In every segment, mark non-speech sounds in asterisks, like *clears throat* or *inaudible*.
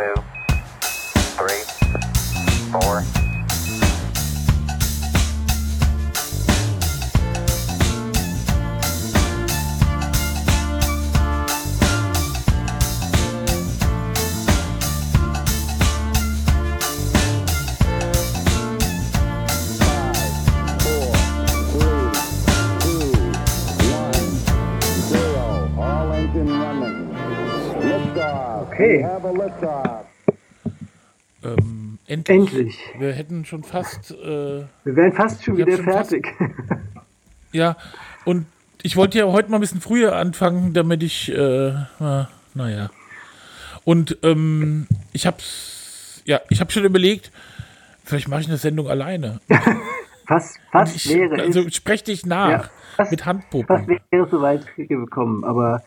two, endlich. Wir hätten schon fast. Äh, Wir wären fast schon wieder schon fertig. *laughs* ja, und ich wollte ja heute mal ein bisschen früher anfangen, damit ich. Äh, na, naja. Und ähm, ich hab's. Ja, ich habe schon überlegt, vielleicht mache ich eine Sendung alleine. *laughs* Was, was Ich, wäre also sprech dich nach Ja, was- mit Was Handpuppen. wäre so weit gekommen? Aber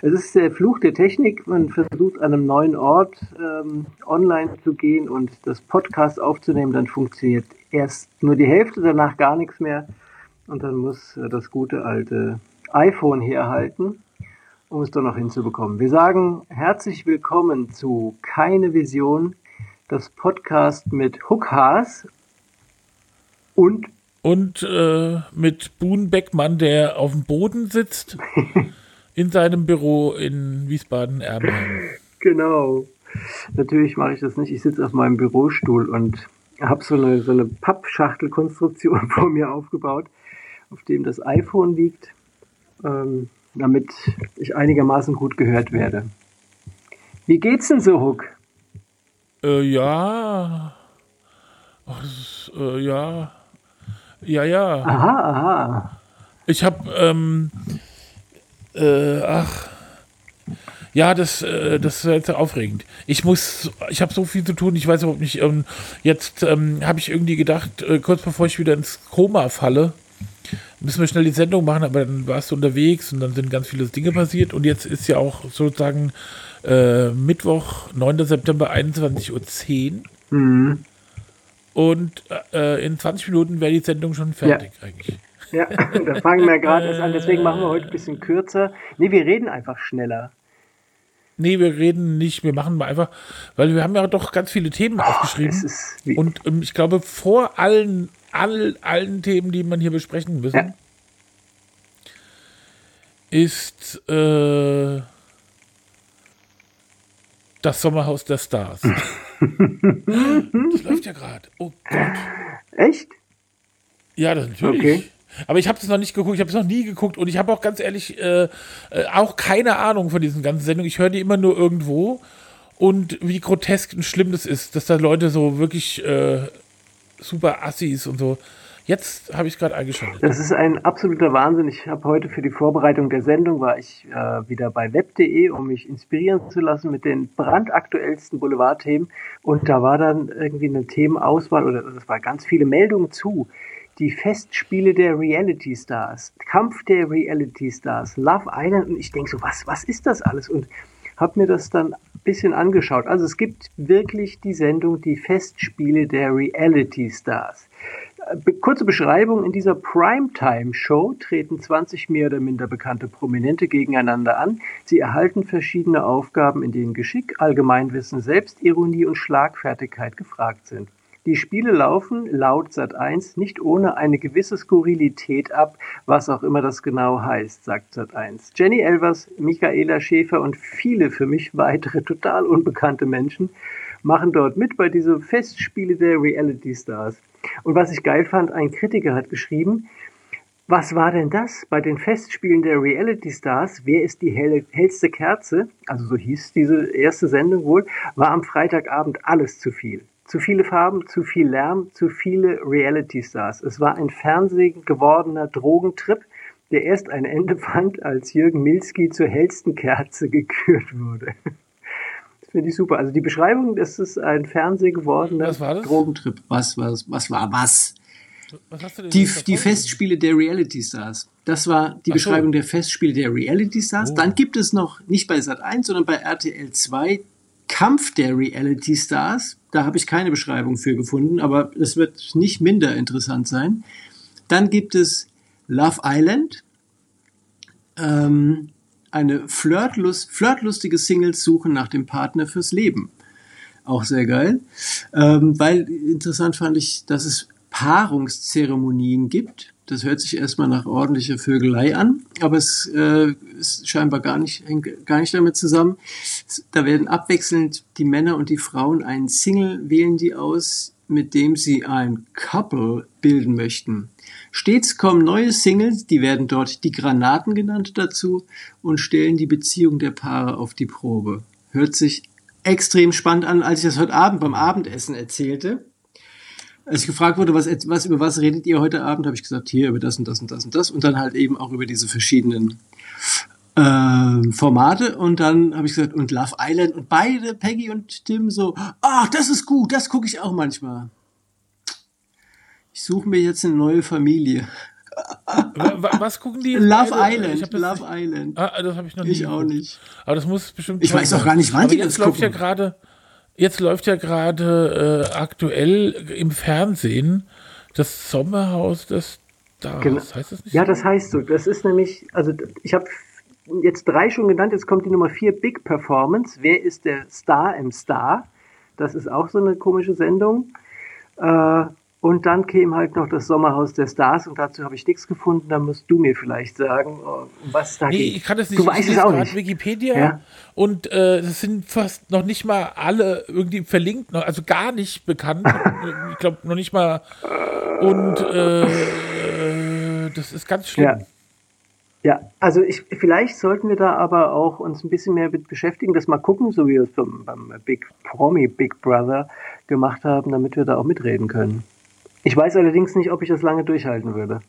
es ist der Fluch der Technik. Man versucht an einem neuen Ort ähm, online zu gehen und das Podcast aufzunehmen. Dann funktioniert erst nur die Hälfte, danach gar nichts mehr. Und dann muss äh, das gute alte iPhone herhalten, um es doch noch hinzubekommen. Wir sagen herzlich willkommen zu Keine Vision, das Podcast mit Hookhaas und Und äh, mit Boon Beckmann, der auf dem Boden sitzt, *laughs* in seinem Büro in Wiesbaden-Erbenheim. *clears throat* Genau. Natürlich mache ich das nicht. Ich sitze auf meinem Bürostuhl und habe so eine, so eine Pappschachtelkonstruktion *laughs* vor mir aufgebaut, auf dem das iPhone liegt, ähm, damit ich einigermaßen gut gehört werde. Wie geht's denn so, Huck? Äh, ja. Ach, ist, äh, ja. Ja, ja. Aha, aha. Ich habe, ähm, äh, ach. Ja, das, äh, das ist jetzt aufregend. Ich muss, ich habe so viel zu tun, ich weiß überhaupt nicht. Ähm, jetzt ähm, habe ich irgendwie gedacht, äh, kurz bevor ich wieder ins Koma falle, müssen wir schnell die Sendung machen, aber dann warst du unterwegs und dann sind ganz viele Dinge passiert und jetzt ist ja auch sozusagen äh, Mittwoch, 9. September, 21.10 Uhr. Mhm. Und äh, in 20 Minuten wäre die Sendung schon fertig eigentlich. Ja, *laughs* da fangen wir gerade erst an. Deswegen machen wir heute ein bisschen kürzer. Nee, wir reden einfach schneller. Nee, wir reden nicht, wir machen mal einfach, weil wir haben ja doch ganz viele Themen Es aufgeschrieben. Und ähm, ich glaube, vor allen, all, allen Themen, die man hier besprechen müssen, Ja. ist äh, das Sommerhaus der Stars. *laughs* das läuft ja gerade. Oh Gott. echt? Ja, das natürlich. Okay. Aber ich habe es noch nicht geguckt, ich habe es noch nie geguckt und ich habe auch ganz ehrlich äh, äh, auch keine Ahnung von diesen ganzen Sendungen. Ich höre die immer nur irgendwo und wie grotesk und schlimm das ist, dass da Leute so wirklich äh, super Assis und so. Jetzt habe ich es gerade eingeschaltet. Das ist ein absoluter Wahnsinn. Ich habe heute für die Vorbereitung der Sendung war ich äh, wieder bei web.de, um mich inspirieren zu lassen mit den brandaktuellsten Boulevardthemen. Und da war dann irgendwie eine Themenauswahl oder das war ganz viele Meldungen zu. Die Festspiele der Reality Stars, Kampf der Reality Stars, Love Island. Und ich denke so, was, was ist das alles? Und habe mir das dann ein bisschen angeschaut. Also es gibt wirklich die Sendung Die Festspiele der Reality Stars. Kurze Beschreibung, in dieser Primetime-Show treten 20 mehr oder minder bekannte Prominente gegeneinander an. Sie erhalten verschiedene Aufgaben, in denen Geschick, Allgemeinwissen, Selbstironie und Schlagfertigkeit gefragt sind. Die Spiele laufen laut Sat1 nicht ohne eine gewisse Skurrilität ab, was auch immer das genau heißt, sagt Sat1. Jenny Elvers, Michaela Schäfer und viele für mich weitere total unbekannte Menschen machen dort mit bei diese Festspiele der Reality Stars. Und was ich geil fand, ein Kritiker hat geschrieben, was war denn das bei den Festspielen der Reality Stars? Wer ist die helle, hellste Kerze? Also so hieß diese erste Sendung wohl, war am Freitagabend alles zu viel. Zu viele Farben, zu viel Lärm, zu viele Reality Stars. Es war ein Fernsehen gewordener Drogentrip, der erst ein Ende fand, als Jürgen Milski zur hellsten Kerze *laughs* gekürt wurde. Das finde ich super. Also die Beschreibung, das ist ein Fernseh gewordener Was war das? Drogentrip. Was, was, was war was? Was hast du denn Die, die? Festspiele der Reality Stars. Das war die Ach so. Beschreibung der Festspiele der Reality Stars. Oh. Dann gibt es noch, nicht bei Sat 1, sondern bei RTL 2, Kampf der Reality Stars. Da habe ich keine Beschreibung für gefunden, aber es wird nicht minder interessant sein. Dann gibt es Love Island. Ähm, eine flirtlust, flirtlustige Singles suchen nach dem Partner fürs Leben. auch sehr geil. Ähm, weil interessant fand ich, dass es Paarungszeremonien gibt. Das hört sich erstmal nach ordentlicher Vögelei an, aber es äh, ist scheinbar gar nicht, hängt gar nicht damit zusammen. Da werden abwechselnd die Männer und die Frauen einen Single wählen die aus, mit dem sie ein Couple bilden möchten. Stets kommen neue Singles, die werden dort die Granaten genannt dazu und stellen die Beziehung der Paare auf die Probe. Hört sich extrem spannend an, als ich das heute Abend beim Abendessen erzählte. Als ich gefragt wurde, was, was über was redet ihr heute Abend, habe ich gesagt, hier über das und das und das und das und dann halt eben auch über diese verschiedenen äh, Formate und dann habe ich gesagt und Love Island und beide Peggy und Tim so, ach das ist gut, das gucke ich auch manchmal. Ich suche mir jetzt eine neue Familie. Was gucken die? Love beide? Island. Ich Love nicht- Island. Ah, das habe ich noch nie. Ich auch nicht. Aber das muss bestimmt. Ich weiß auch gar nicht, wann Aber die jetzt das läuft ja gucken. gerade. Jetzt läuft ja gerade äh, aktuell im Fernsehen das Sommerhaus des Stars. Genau. Heißt das nicht? Ja, so? das heißt so. Das ist nämlich, also ich habe jetzt drei schon genannt, jetzt kommt die Nummer vier, Big Performance. Wer ist der Star im Star? Das ist auch so eine komische Sendung. Äh, und dann käme halt noch das Sommerhaus der Stars und dazu habe ich nichts gefunden. Da musst du mir vielleicht sagen, um was da Nee, geht. ich kann das nicht. Du weißt es auch gerade nicht. Wikipedia Ja. und äh, das sind fast noch nicht mal alle irgendwie verlinkt, also gar nicht bekannt. *laughs* ich glaube noch nicht mal. Und äh, äh, das ist ganz schlimm. Ja. Ja, also ich, vielleicht sollten wir da aber auch uns ein bisschen mehr mit beschäftigen, das mal gucken, so wie wir es beim, beim Big Promi Big Brother gemacht haben, damit wir da auch mitreden können. Ich weiß allerdings nicht, ob ich das lange durchhalten würde.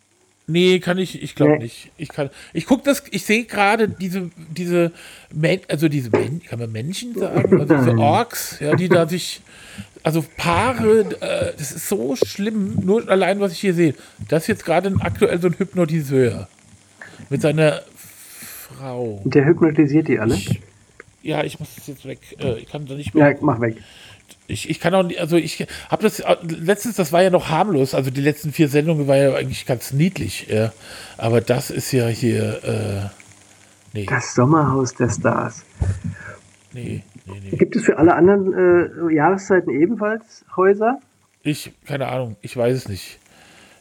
Nee, kann ich, ich glaube Nee. nicht. Ich kann, ich gucke das, ich sehe gerade diese, diese, Men, also diese, Men, kann man Menschen sagen? Also diese Orks, ja, die da sich, also Paare, äh, das ist so schlimm, nur allein, was ich hier sehe. Das ist jetzt gerade aktuell so ein Hypnotiseur mit seiner Frau. Der hypnotisiert die alle. Ja, ich muss das jetzt weg. Äh, ich kann da nicht mehr. Ja, mach weg. Ich, ich kann auch nicht, also ich habe das äh, letztens, das war ja noch harmlos, also die letzten vier Sendungen war ja eigentlich ganz niedlich, ja. aber das ist ja hier, äh, nee, Das Sommerhaus der Stars. nee, nee, nee. Gibt es für alle anderen äh, Jahreszeiten ebenfalls Häuser? Ich, keine Ahnung, ich weiß es nicht.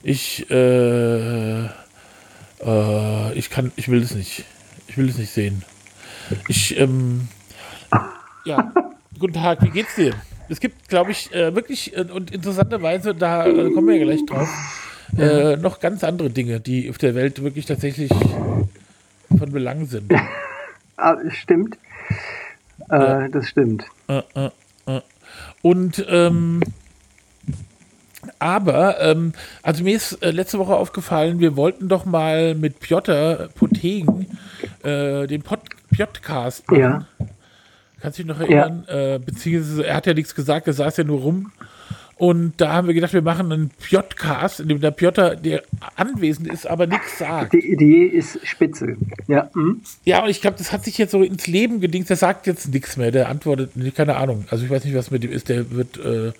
Ich, äh, äh, ich kann, ich will es nicht. Ich will es nicht sehen. Ich, ähm, ja, *laughs* guten Tag, wie geht's dir? Es gibt, glaube ich, äh, wirklich äh, und interessanterweise, da äh, kommen wir ja gleich drauf, äh, noch ganz andere Dinge, die auf der Welt wirklich tatsächlich von Belang sind. *laughs* Ah, stimmt. Äh, Das stimmt. Äh. Und ähm, aber, ähm, also mir ist letzte Woche aufgefallen, wir wollten doch mal mit Piotr Potegen den Pod Podcast machen. Ja. Kannst du dich noch erinnern? Äh, beziehungsweise er hat ja nichts gesagt, er saß ja nur rum. Und da haben wir gedacht, wir machen einen Podcast, in dem der Piotr, der anwesend ist, aber nichts sagt. Die Idee ist spitze. Ja. hm. Ja, und ich glaube, das hat sich jetzt so ins Leben gedingt. Der sagt jetzt nichts mehr. Der antwortet, nee, keine Ahnung. Also ich weiß nicht, was mit dem ist. Der wird, äh,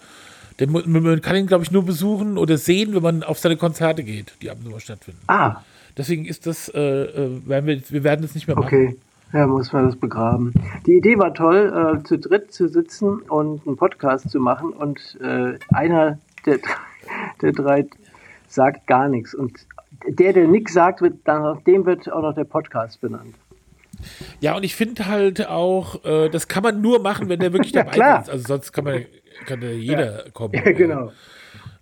der, man kann ihn, glaube ich, nur besuchen oder sehen, wenn man auf seine Konzerte geht, die ab und zu mal stattfinden. Ah, Deswegen ist das, äh, äh, werden wir, wir werden das nicht mehr machen. okay. Ja, muss man das begraben. Die Idee war toll, äh, zu dritt zu sitzen und einen Podcast zu machen und äh, einer der, *laughs* der drei sagt gar nichts. Und der, der nichts sagt, wird dann nach dem wird auch noch der Podcast benannt. Ja, und ich finde halt auch, äh, das kann man nur machen, wenn der wirklich *laughs* Ja, dabei klar. ist. Also sonst kann man, kann ja jeder kommen. *laughs* Ja, genau.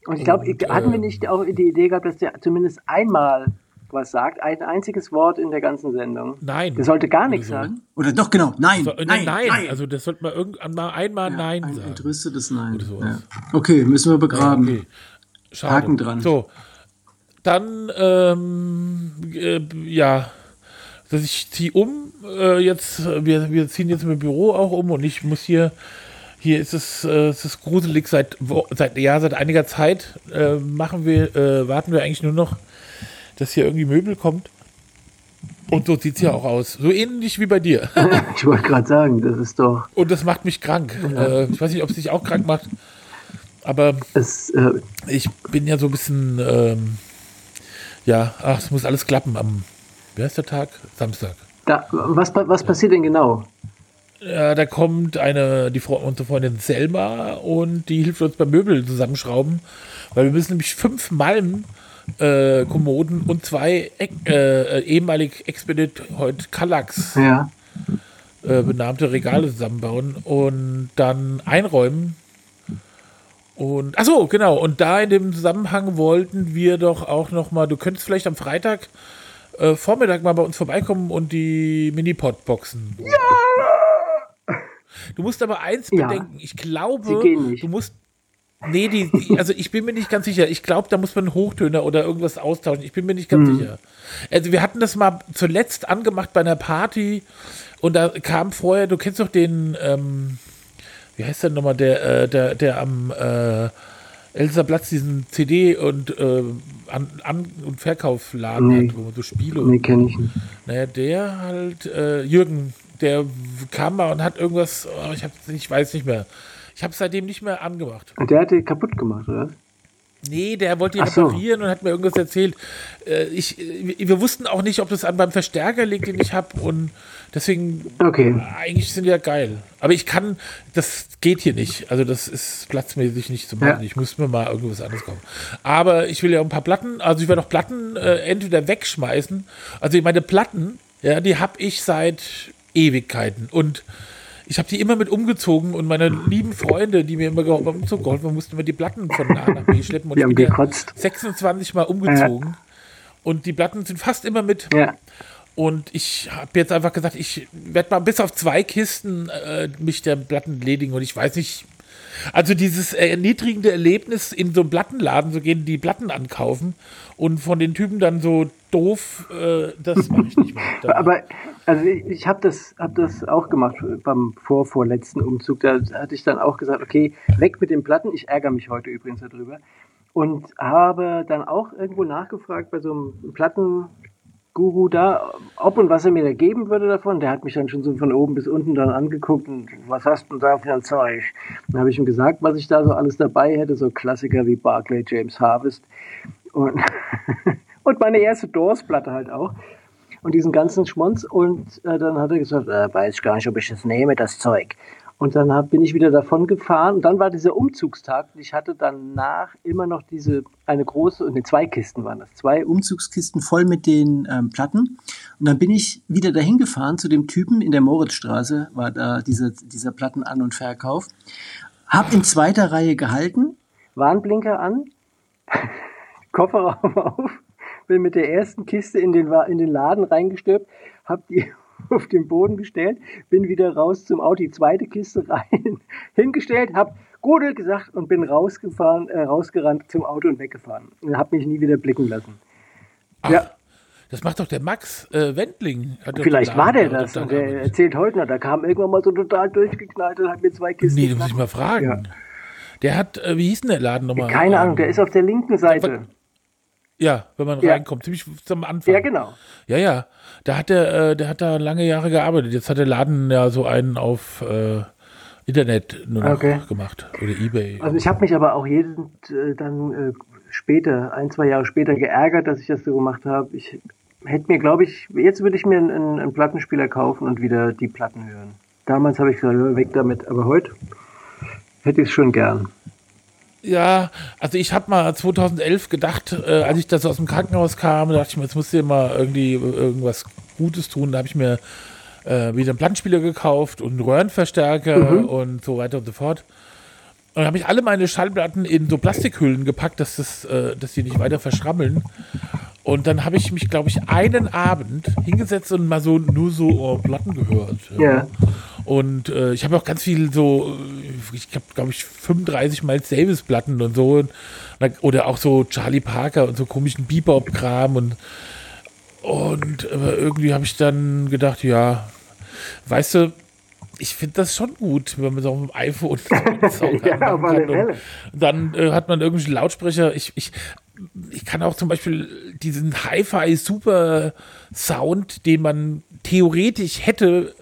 Und ich glaube, hatten wir äh, nicht auch die Idee gehabt, dass der zumindest einmal was sagt, ein einziges Wort in der ganzen Sendung? Nein. Der sollte gar nichts So. sagen. Oder doch, genau. Nein, So, nein, nein, nein. also das sollte man irgendwann mal einmal Nein ein sagen. entrüstetes Nein. Oder sowas. Ja. Okay, müssen wir begraben. Okay. Schade. Haken dran. So, dann, ähm, äh, ja, dass ich ziehe um, äh, jetzt, wir, wir ziehen jetzt im Büro auch um und ich muss hier, hier ist es, äh, es ist gruselig seit, Wo- seit, ja, seit einiger Zeit, äh, machen wir, äh, warten wir eigentlich nur noch, dass hier irgendwie Möbel kommt. Und so sieht es ja auch aus. So ähnlich wie bei dir. *laughs* Ich wollte gerade sagen, das ist doch, Und das macht mich krank. Äh, ich weiß nicht, ob es dich auch krank macht. Aber es, äh, ich bin ja so ein bisschen, ähm, ja, ach, es muss alles klappen am, wie heißt der Tag? Samstag. da, was, was passiert denn genau? Ja, da kommt eine, die Fre unsere Freundin Selma und die hilft uns beim Möbel zusammenschrauben, weil wir müssen nämlich fünf Malm äh, Kommoden und zwei äh, ehemalig Expedit heute Kallax Ja. äh, benannte Regale zusammenbauen und dann einräumen. Und ach so, genau. Und da in dem Zusammenhang wollten wir doch auch noch mal. Du könntest vielleicht am Freitag äh, Vormittag mal bei uns vorbeikommen und die Minipod boxen. Ja. Du musst aber eins Ja. bedenken. Ich glaube, du musst Nee, die, die, also ich bin mir nicht ganz sicher. Ich glaube, da muss man einen Hochtöner oder irgendwas austauschen. Ich bin mir nicht ganz sicher. Also wir hatten das mal zuletzt angemacht bei einer Party und da kam vorher, du kennst doch den, ähm, wie heißt der nochmal, der, äh, der, der am äh, Elsa Platz diesen CD und äh, An-, An und Verkaufladen Nee. hat, wo man so Spiele Nee, kenne ich nicht. naja, der halt, äh, Jürgen, der kam mal und hat irgendwas, oh, ich, hab, ich weiß nicht mehr. Ich habe seitdem nicht mehr angemacht. Und der hat die kaputt gemacht, oder? Nee, der wollte so. reparieren und hat mir irgendwas erzählt. Äh, ich, äh, wir wussten auch nicht, ob das an beim Verstärker liegt, den ich habe. Und deswegen, Okay. eigentlich sind die ja geil. Aber ich kann, das geht hier nicht. Also das ist platzmäßig nicht zu machen. Ja. Ich muss mir mal irgendwas anderes kaufen. Aber ich will ja ein paar Platten, also ich werde auch Platten äh, entweder wegschmeißen. Also meine Platten, ja, die habe ich seit Ewigkeiten. Und ich habe die immer mit umgezogen und meine *laughs* lieben Freunde, die mir immer geholfen haben, mussten immer die Platten von A nach B schleppen. Und Die ich haben ja gekotzt. 26 Mal umgezogen. Und die Platten sind fast immer mit. Ja. Und ich habe jetzt einfach gesagt, ich werde mal bis auf zwei Kisten äh, mich der Platten ledigen. Und ich weiß nicht, also dieses erniedrigende Erlebnis, in so einen Plattenladen zu gehen, die Platten ankaufen und von den Typen dann so doof, äh, das mache ich nicht mehr. Da- *laughs* Aber also ich, ich habe das, hab das auch gemacht beim vorvorletzten Umzug. Da hatte ich dann auch gesagt, okay, weg mit den Platten. Ich ärgere mich heute übrigens darüber. Und habe dann auch irgendwo nachgefragt bei so einem Plattenguru da, ob und was er mir da geben würde davon. Der hat mich dann schon so von oben bis unten dann angeguckt und was hast du da für ein Zeug? Dann habe ich ihm gesagt, was ich da so alles dabei hätte, so Klassiker wie Barclay James Harvest und, *laughs* und meine erste Doors-Platte halt auch. Und diesen ganzen Schmonz. Und äh, dann hat er gesagt, äh, weiß ich gar nicht, ob ich das nehme, das Zeug. Und dann hab, bin ich wieder davon gefahren. Und dann war dieser Umzugstag. Und ich hatte danach immer noch diese, eine große, ne, zwei Kisten waren das, zwei Umzugskisten voll mit den ähm, Platten. Und dann bin ich wieder dahin gefahren zu dem Typen in der Moritzstraße, war da dieser, dieser Plattenan- und Verkauf, hab in zweiter Reihe gehalten, Warnblinker an, *laughs* Kofferraum *laughs* auf, bin mit der ersten Kiste in den, in den Laden reingestürbt, hab die *laughs* auf den Boden gestellt, bin wieder raus zum Auto, die zweite Kiste rein, *laughs* hingestellt, hab Gudel gesagt und bin rausgefahren, äh, rausgerannt zum Auto und weggefahren. Und hab mich nie wieder blicken lassen. ja, das macht doch der Max äh, Wendling. Vielleicht war der das. da Und der erzählt heute noch, da kam irgendwann mal so total durchgeknallt und hat mir zwei Kisten Nee, da muss ich geknackt. mal fragen. Ja. Der hat, äh, wie hieß denn der Laden nochmal? Keine Ähm, Ahnung, der ist auf der linken Seite. Ja, wenn man Ja. reinkommt, ziemlich zum Anfang. Ja, genau. Ja, ja. Da hat der, äh, der hat da lange Jahre gearbeitet. Jetzt hat der Laden ja so einen auf äh, Internet nur noch Okay. gemacht. Oder Ebay. Also ich habe mich aber auch jeden äh, dann äh, später, ein, zwei Jahre später geärgert, dass ich das so gemacht habe. Ich hätte mir, glaube ich, jetzt würde ich mir einen, einen, einen Plattenspieler kaufen und wieder die Platten hören. Damals habe ich gesagt, weg damit, aber heute hätte ich es schon gern. Ja, also ich habe mal 2011 gedacht, äh, als ich da so aus dem Krankenhaus kam, dachte ich mir, jetzt musst du dir mal irgendwie irgendwas Gutes tun. Da habe ich mir äh, wieder einen Plattenspieler gekauft und einen Röhrenverstärker und so weiter und so fort. Und dann habe ich alle meine Schallplatten in so Plastikhüllen gepackt, dass, das, äh, dass die nicht weiter verschrammeln. Und dann habe ich mich, glaube ich, einen Abend hingesetzt und mal so nur so oh, Platten gehört. Ja. Und äh, ich habe auch ganz viel so, äh, ich habe, glaube ich, 35 Miles Davis Platten und so. Und, oder auch so Charlie Parker und so komischen Bebop-Kram. Und, und aber irgendwie habe ich dann gedacht, ja, weißt du, ich finde das schon gut, wenn man so auf dem iPhone *laughs* Ja, kann. Dann äh, hat man irgendwelche Lautsprecher. Ich, ich, ich kann auch zum Beispiel diesen Hi-Fi-Super-Sound, den man theoretisch hätte,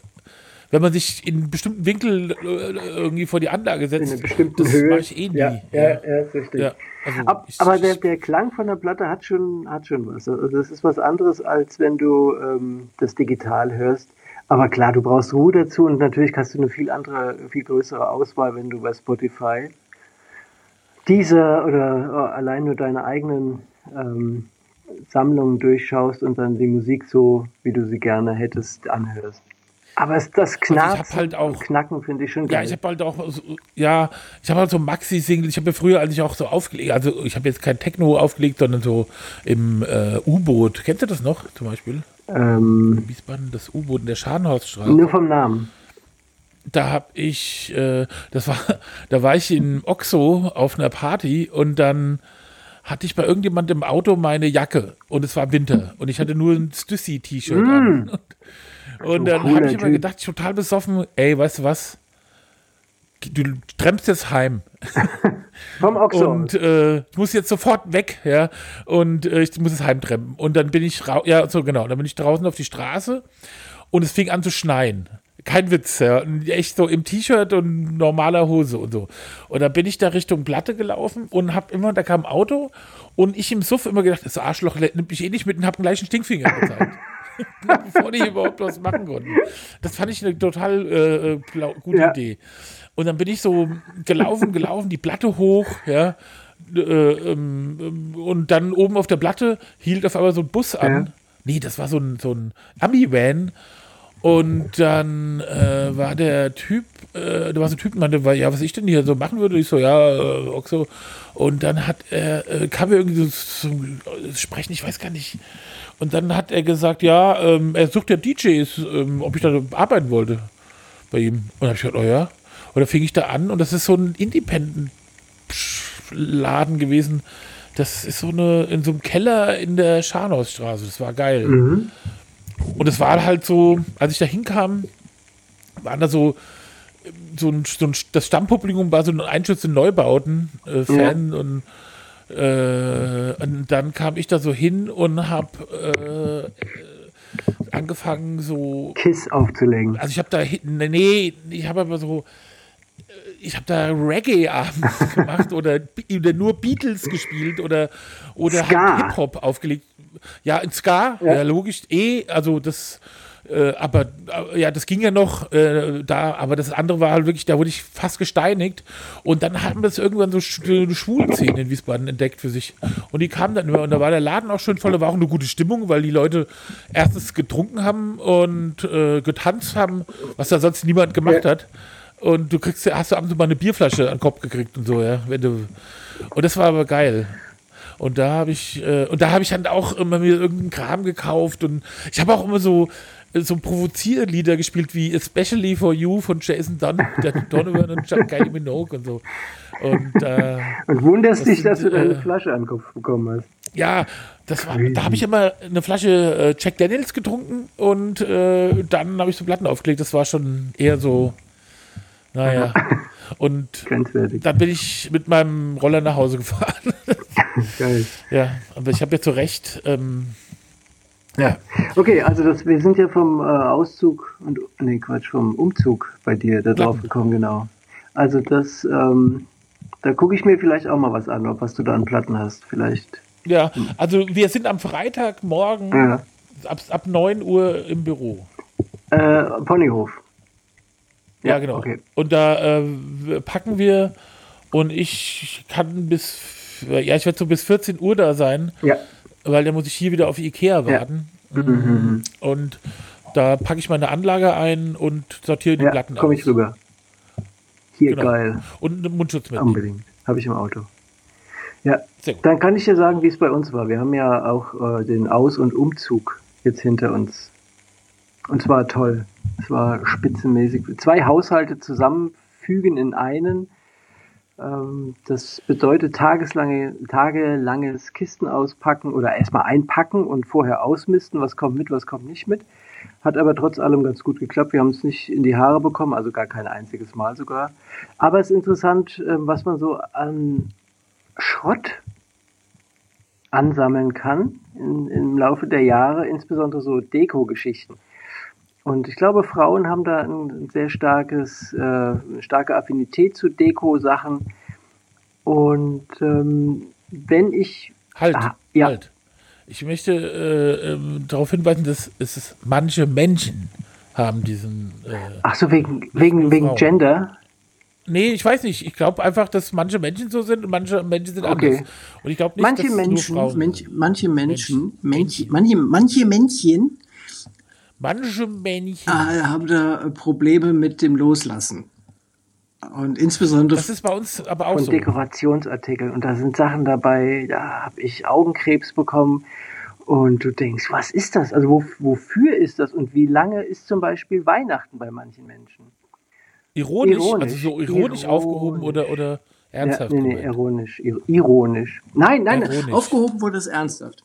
wenn man sich in einen bestimmten Winkel äh, irgendwie vor die Anlage In setzt. einer bestimmten das Höhe. mache ich eh nie. Ja, ja, ja, ist richtig. Ja, also Ab, ich- aber der, der Klang von der Platte hat schon, hat schon was. Also das ist was anderes, als wenn du ähm, das digital hörst. Aber klar, du brauchst Ruhe dazu und natürlich hast du eine viel andere, viel größere Auswahl, wenn du bei Spotify diese oder oh, allein nur deine eigenen ähm, Sammlungen durchschaust und dann die Musik so, wie du sie gerne hättest, anhörst. Aber es, das Knarzen, hab halt auch- Knacken finde ich schon Ja, geil. ich habe halt auch, so, ja, ich habe halt so Maxi-Single, ich habe ja früher eigentlich auch so aufgelegt, also ich habe jetzt kein Techno aufgelegt, sondern so im äh, U-Boot. Kennst du das noch zum Beispiel? Ähm, Wiesbaden, das U-Boot in der Scharnhorststraße. nur vom Namen. da habe ich, äh, das war, *laughs* da war ich in Oxo auf einer Party und dann hatte ich bei irgendjemandem im Auto meine Jacke und es war Winter und ich hatte nur ein Stussy-T-Shirt an. *laughs* Und, und dann habe ich immer gedacht, total besoffen, ey, weißt du was? Du trempst jetzt heim. *laughs* Vom Oxo. Und äh, ich muss jetzt sofort weg, ja. Und äh, ich muss es heimtreppen. Und dann bin ich ja, so genau, dann bin ich draußen auf die Straße und es fing an zu schneien. Kein Witz, ja. Echt so im T-Shirt und normaler Hose und so. Und dann bin ich da Richtung Platte gelaufen und hab immer, da kam ein Auto und ich im Suff immer gedacht, das Arschloch nimmt mich eh nicht mit und hab einen gleichen Stinkfinger gezeigt. *laughs* Bevor die überhaupt was machen konnten. Das fand ich eine total äh, äh, gute Ja. Idee. Und dann bin ich so gelaufen, gelaufen, die Platte hoch, ja. Äh, ähm, ähm, und dann oben auf der Platte hielt auf einmal so ein Bus an. Ja. Nee, das war so ein, so ein Ami-Van. Und dann äh, war der Typ, äh, da war so ein Typ, meinte, ja, was ich denn hier so machen würde. Ich so, ja, äh, auch so. Und dann hat er, äh, kam er irgendwie so zum Sprechen, ich weiß gar nicht. Und dann hat er gesagt, ja, ähm, er sucht ja DJs, ähm, ob ich da arbeiten wollte bei ihm. Und dann habe ich gedacht, oh ja. Und dann fing ich da an und das ist so ein Independent-Laden gewesen. Das ist so eine, in so einem Keller in der Scharnhausstraße. Das war geil. Und es war halt so, als ich da hinkam, waren da so, so ein, so ein das Stammpublikum war so ein Einschütz in Neubauten, äh, Fan und äh, und dann kam ich da so hin und habe äh, angefangen so Kiss aufzulegen. also ich habe da hinten, nee, ich habe aber so, ich habe da Reggae-Abend *laughs* gemacht oder, oder nur Beatles gespielt oder, oder halt Hip-Hop aufgelegt. Ja, in Ska, ja, logisch, eh, also das, äh, aber äh, ja, das ging ja noch äh, da, aber das andere war halt wirklich, da wurde ich fast gesteinigt. Und dann wir es irgendwann so, eine Schwulenszene in Wiesbaden entdeckt für sich. Und die kamen dann immer. Und da war der Laden auch schön voll, da war auch eine gute Stimmung, weil die Leute erstens getrunken haben und äh, getanzt haben, was da sonst niemand gemacht hat und du kriegst, hast du abends mal eine Bierflasche an den Kopf gekriegt und so, ja, wenn du und das war aber geil. Und da habe ich, äh, und da habe ich dann auch immer mir irgendeinen Kram gekauft und ich habe auch immer so, äh, so Provozierlieder gespielt wie Especially for You von Jason Don Dan- Donovan und Kylie Minogue und so. Und äh, Und wunderst dich, sind, dass du deine äh, Flasche an den Kopf bekommen hast. ja, das war, da habe ich immer eine Flasche äh, Jack Daniels getrunken und äh, dann habe ich so Platten aufgelegt. Das war schon eher so, naja. *laughs* Und dann bin ich mit meinem Roller nach Hause gefahren. *laughs* Geil. ja, aber ich habe ja zu Recht, ähm, Ja. Okay, also das, wir sind ja vom äh, Auszug und nee, Quatsch, vom Umzug bei dir da drauf gekommen, genau. Also das, ähm, da gucke ich mir vielleicht auch mal was an, ob was du da an Platten hast, vielleicht. Ja, also wir sind am Freitagmorgen Ja. ab, ab 9 Uhr im Büro. Äh, Ponyhof. Ja, Ja, genau. okay. Und da äh, packen wir und ich kann bis, ja, ich werde so bis 14 Uhr da sein, Ja. weil dann muss ich hier wieder auf Ikea warten. Mhm. Und da packe ich meine Anlage ein und sortiere die Ja, Platten komme ich rüber. Hier, Genau. geil. Und einen Mundschutz mit. Unbedingt. Habe ich im Auto. Ja, Sehr gut. dann kann ich dir sagen, wie es bei uns war. Wir haben ja auch äh, den Aus- und Umzug jetzt hinter uns. Und zwar toll. Es war spitzenmäßig. Zwei Haushalte zusammenfügen in einen. Ähm, das bedeutet tageslange, tagelanges Kisten auspacken oder erstmal einpacken und vorher ausmisten, was kommt mit, was kommt nicht mit. Hat aber trotz allem ganz gut geklappt. Wir haben es nicht in die Haare bekommen, also gar kein einziges Mal sogar. Aber es ist interessant, ähm, was man so an Schrott ansammeln kann in, im Laufe der Jahre, insbesondere so Deko-Geschichten. Und ich glaube, Frauen haben da ein sehr starkes, äh, eine starke Affinität zu Deko-Sachen. Und ähm, wenn ich Halt, Ah, ja. halt. Ich möchte äh, ähm, darauf hinweisen, dass es manche Menschen haben, diesen. Äh, Ach so, wegen, wegen, wegen Frauen. Gender? nee, ich weiß nicht. Ich glaube einfach, dass manche Menschen so sind und manche Menschen sind Okay. anders. Und ich glaube nicht, Manche dass es nur Menschen, Frauen sind. manche Menschen, Menschen. Männchen, manche, manche Männchen Manche Männchen. äh, haben da äh, Probleme mit dem Loslassen. Und insbesondere Das ist bei uns aber auch Von so. Dekorationsartikeln. Und da sind Sachen dabei, da habe ich Augenkrebs bekommen. Und du denkst, was ist das? Also wo, wofür ist das? Und wie lange ist zum Beispiel Weihnachten bei manchen Menschen? Ironisch, Ironisch. also so ironisch, Ironisch. aufgehoben oder, oder ernsthaft. Ja, nee, nee, ironisch. Ir ironisch. Nein, nein, Ironisch. aufgehoben wurde es ernsthaft.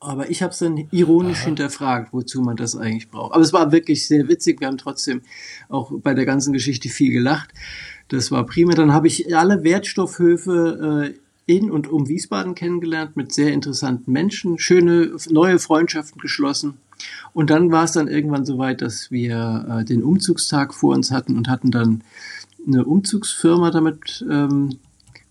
Aber ich habe es dann ironisch hinterfragt, wozu man das eigentlich braucht. Aber es war wirklich sehr witzig. Wir haben trotzdem auch bei der ganzen Geschichte viel gelacht. Das war prima. Dann habe ich alle Wertstoffhöfe äh, in und um Wiesbaden kennengelernt mit sehr interessanten Menschen, schöne neue Freundschaften geschlossen. Und dann war es dann irgendwann soweit, dass wir äh, den Umzugstag vor uns hatten und hatten dann eine Umzugsfirma damit ähm,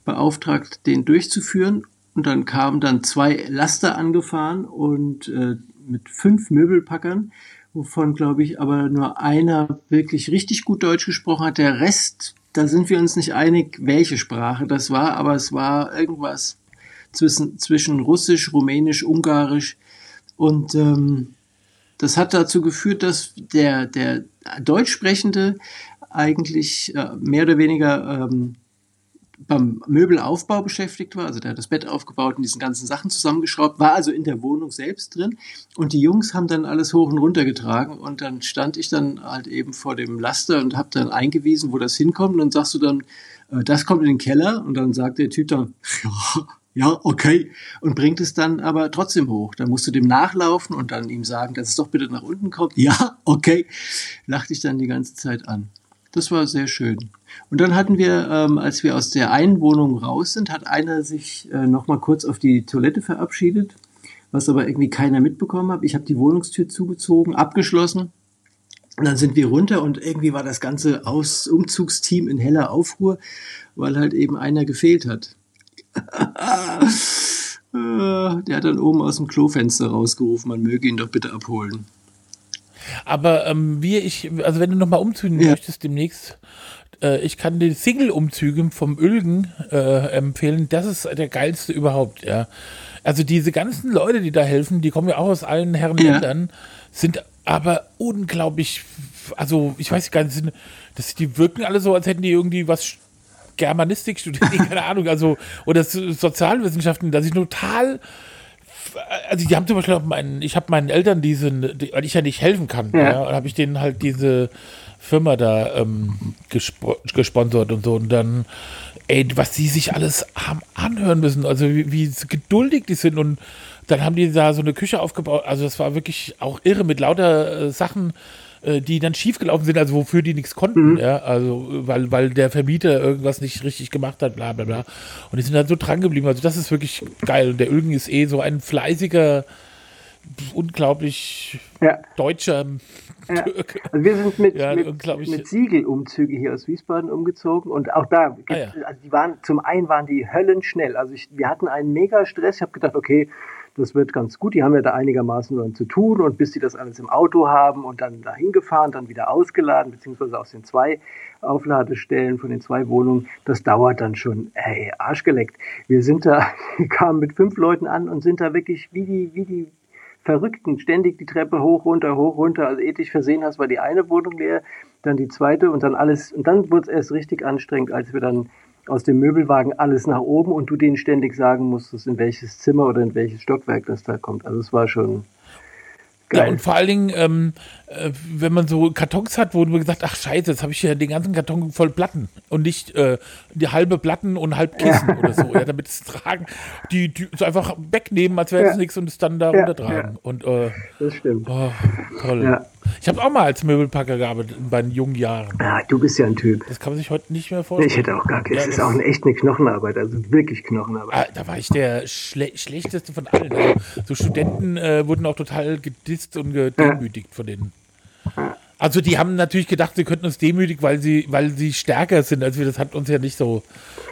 beauftragt, den durchzuführen. Und dann kamen dann zwei Laster angefahren und äh, mit fünf Möbelpackern, wovon, glaube ich, aber nur einer wirklich richtig gut Deutsch gesprochen hat. Der Rest, da sind wir uns nicht einig, welche Sprache das war, aber es war irgendwas zwischen, zwischen Russisch, Rumänisch, Ungarisch. Und ähm, das hat dazu geführt, dass der, der Deutschsprechende eigentlich äh, mehr oder weniger ähm, beim Möbelaufbau beschäftigt war. Also der hat das Bett aufgebaut und diesen ganzen Sachen zusammengeschraubt, war also in der Wohnung selbst drin. Und die Jungs haben dann alles hoch und runter getragen. Und dann stand ich dann halt eben vor dem Laster und habe dann eingewiesen, wo das hinkommt. Und dann sagst du dann, äh, das kommt in den Keller. Und dann sagt der Typ dann, *laughs* ja, ja, okay. Und bringt es dann aber trotzdem hoch. Dann musst du dem nachlaufen und dann ihm sagen, dass es doch bitte nach unten kommt. Ja, okay. Lachte ich dann die ganze Zeit an. Das war sehr schön. Und dann hatten wir, ähm, als wir aus der einen Wohnung raus sind, hat einer sich äh, noch mal kurz auf die Toilette verabschiedet, was aber irgendwie keiner mitbekommen hat. Ich habe die Wohnungstür zugezogen, abgeschlossen. Und dann sind wir runter und irgendwie war das ganze Aus Umzugsteam in heller Aufruhr, weil halt eben einer gefehlt hat. *laughs* Äh, Der hat dann oben aus dem Klofenster rausgerufen, man möge ihn doch bitte abholen. Aber ähm, wie ich, also wenn du nochmal umziehen Ja. möchtest demnächst, äh, ich kann die Single-Umzüge vom Ölgen äh, empfehlen. Das ist der geilste überhaupt, ja. Also diese ganzen Leute, die da helfen, die kommen ja auch aus allen Herren Ja. Ländern, sind aber unglaublich, also ich weiß gar nicht, sind, das, die wirken alle so, als hätten die irgendwie was Germanistik studiert, *laughs* keine Ahnung, also oder So- Sozialwissenschaften, dass ich total also die haben zum Beispiel auch meinen, ich habe meinen Eltern diesen, die, weil ich ja nicht helfen kann, Ja. ja, habe ich denen halt diese Firma da ähm, gespo gesponsert und so. Und dann, ey, was die sich alles haben anhören müssen, also wie, wie geduldig die sind. Und dann haben die da so eine Küche aufgebaut, also das war wirklich auch irre mit lauter äh, Sachen, die dann schiefgelaufen sind, also wofür die nichts konnten, ja, also äh, weil, weil der Vermieter irgendwas nicht richtig gemacht hat, bla bla bla. Und die sind dann so dran geblieben. Also das ist wirklich geil. Und der Ölgen ist eh so ein fleißiger, unglaublich Ja. deutscher Ja. Türke. Also wir sind mit, Ja, mit, mit Siegelumzüge hier aus Wiesbaden umgezogen und auch da, Ah, ja. also die waren, zum einen waren die höllenschnell. Also ich, wir hatten einen mega Stress. Ich habe gedacht, okay, das wird ganz gut. Die haben ja da einigermaßen dann zu tun und bis die das alles im Auto haben und dann dahin gefahren, dann wieder ausgeladen, beziehungsweise aus den zwei Aufladestellen von den zwei Wohnungen, das dauert dann schon, ey, arschgeleckt. Wir sind da, *laughs* kamen mit fünf Leuten an und sind da wirklich wie die, wie die Verrückten ständig die Treppe hoch, runter, hoch, runter. Also ethisch versehen hast, war die eine Wohnung leer, dann die zweite und dann alles. Und dann wurde es erst richtig anstrengend, als wir dann aus dem Möbelwagen alles nach oben und du denen ständig sagen musstest, in welches Zimmer oder in welches Stockwerk das da kommt. Also es war schon Ja, geil. und vor allen Dingen, ähm, äh, wenn man so Kartons hat, wo man gesagt, ach scheiße, jetzt habe ich ja den ganzen Karton voll Platten und nicht äh, die halbe Platten und halb Kissen oder so, ja, damit es *laughs* tragen, die, die so einfach wegnehmen, als wäre es Ja. nichts und es dann da Ja, runtertragen. Und äh, das stimmt. oh, toll. Ja. Ich habe auch mal als Möbelpacker gearbeitet in meinen jungen Jahren. Ja, du bist ja ein Typ. Das kann man sich heute nicht mehr vorstellen. Ich hätte auch gar keine. Ja, Es ist das- auch eine echt eine Knochenarbeit, also wirklich Knochenarbeit. Ah, da war ich der schle schlechteste von allen. Also, so Studenten äh, wurden auch total gedisst und gedemütigt von denen. Also die haben natürlich gedacht, sie könnten uns demütigen, weil sie, weil sie stärker sind als wir. Das hat uns ja nicht so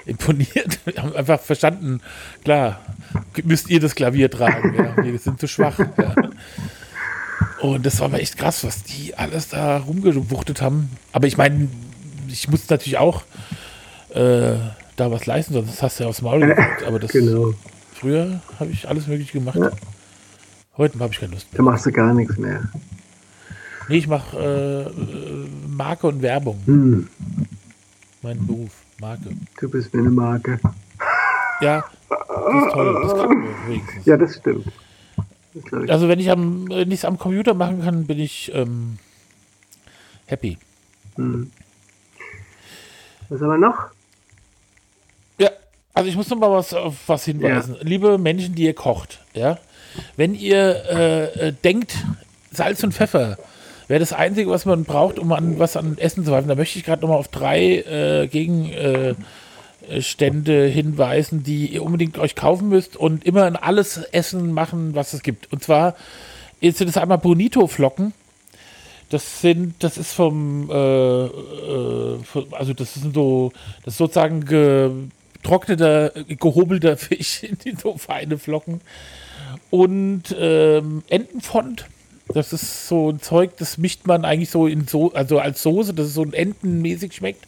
imponiert. *laughs* Wir haben einfach verstanden, klar, müsst ihr das Klavier tragen. Ja. Wir sind zu schwach. Ja. Und das war aber echt krass, was die alles da rumgewuchtet haben. Aber ich meine, ich muss natürlich auch äh, da was leisten, sonst hast du ja aufs Maul geguckt. *laughs* Aber das Genau. früher habe ich alles mögliche gemacht. Ja. Heute habe ich keine Lust. Da machst du gar nichts mehr. Nee, ich mache äh, äh, Marke und Werbung. Hm, Mein Beruf. Marke. du bist eine Marke. Ja, das ist toll. Das kann man wenigstens. Ja, das stimmt. Das. Also wenn ich am wenn ich's am Computer machen kann, bin ich ähm, happy. Hm. Was haben wir noch? Ja, also ich muss noch mal was auf was hinweisen. Liebe Menschen, die ihr kocht, ja, wenn ihr äh, äh, denkt, Salz und Pfeffer wäre das Einzige, was man braucht, um an was an Essen zu pfeifen, da möchte ich gerade noch mal auf drei äh, Gegenstände äh, hinweisen, die ihr unbedingt euch kaufen müsst und immer in alles Essen machen, was es gibt. Und zwar sind es einmal Bonito-Flocken. Das sind, das ist vom, äh, äh, also das ist so, das ist sozusagen getrockneter, gehobelter *laughs* Fisch in so feine Flocken. Und ähm, Entenfond, das ist so ein Zeug, das mischt man eigentlich so in so, also als Soße, dass es so Entenmäßig schmeckt.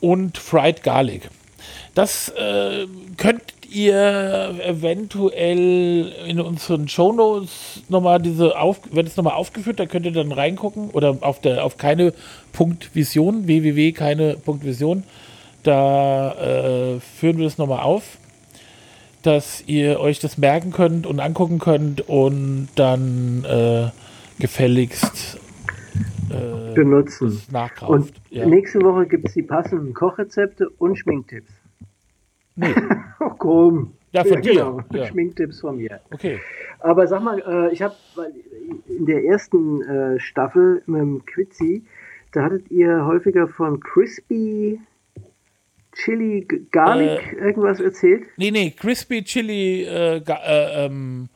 Und Fried Garlic. Das äh, könnt ihr eventuell in unseren Shownotes nochmal diese auf, wird es nochmal aufgeführt, da könnt ihr dann reingucken oder auf der auf keine Punkt Vision, www keine Punkt Vision, da äh, führen wir das nochmal auf, dass ihr euch das merken könnt und angucken könnt und dann äh, gefälligst äh, Benutzen. Und ja. nächste Woche gibt es die passenden Kochrezepte und Schminktipps. Nee. *laughs* Oh, komm. Ja, von dir. Genau. Ja. Schminktipps von mir. Okay. Aber sag mal, äh, ich habe in der ersten äh, Staffel mit dem Quizzy, da hattet ihr häufiger von Crispy Chili Garlic irgendwas erzählt. Nee, nee, Crispy Chili äh, äh, ähm,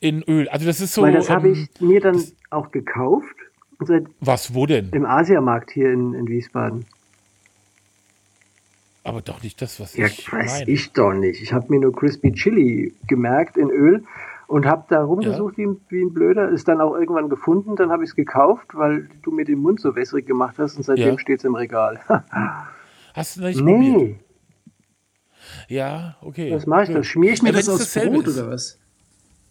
in Öl. Also das ist so. Weil das habe ähm, ich mir dann auch gekauft Was, wo denn? im Asiamarkt hier in, in Wiesbaden. Aber doch nicht das, was Ja, ich weiß meine. ich doch nicht. Ich habe mir nur Crispy Chili gemerkt in Öl und habe da rumgesucht wie, ein- wie ein Blöder. Ist dann auch irgendwann gefunden. Dann habe ich es gekauft, weil du mir den Mund so wässrig gemacht hast und seitdem Ja. steht es im Regal. *laughs* Hast du nicht probiert? nee, Ja, okay. was mache ich da? Gut. Schmier ich mir Ja, das dasselbe Brot ist. oder was?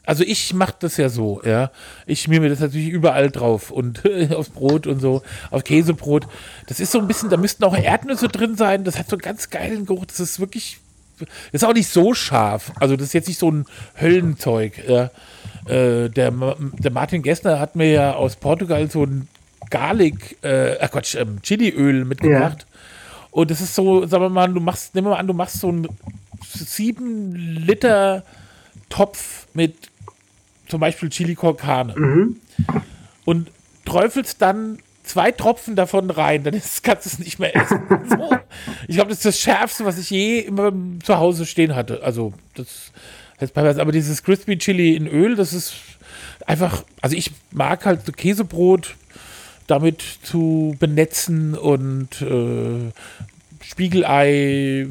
Also ich mache das ja so, ja. Ich schmier mir das natürlich überall drauf und *laughs* aufs Brot und so, auf Käsebrot. Das ist so ein bisschen, da müssten auch Erdnüsse drin sein. Das hat so einen ganz geilen Geruch. Das ist wirklich, das ist auch nicht so scharf. Also das ist jetzt nicht so ein Höllenzeug. Ja. Äh, der, der Martin Gessner hat mir ja aus Portugal so ein Garlic, äh, ach Quatsch, ähm, Chiliöl mitgebracht. Und das ist so, sagen wir mal, du machst, nimm mal an, du machst so einen sieben Liter Topf mit zum Beispiel Chili con Carne und träufelst dann zwei Tropfen davon rein, dann ist, kannst du es nicht mehr essen. *laughs* So. Ich glaube, das ist das Schärfste, was ich je immer zu Hause stehen hatte. Also, das heißt pervers. Aber dieses Crispy Chili in Öl, das ist einfach, also ich mag halt so Käsebrot damit zu benetzen und äh, Spiegelei,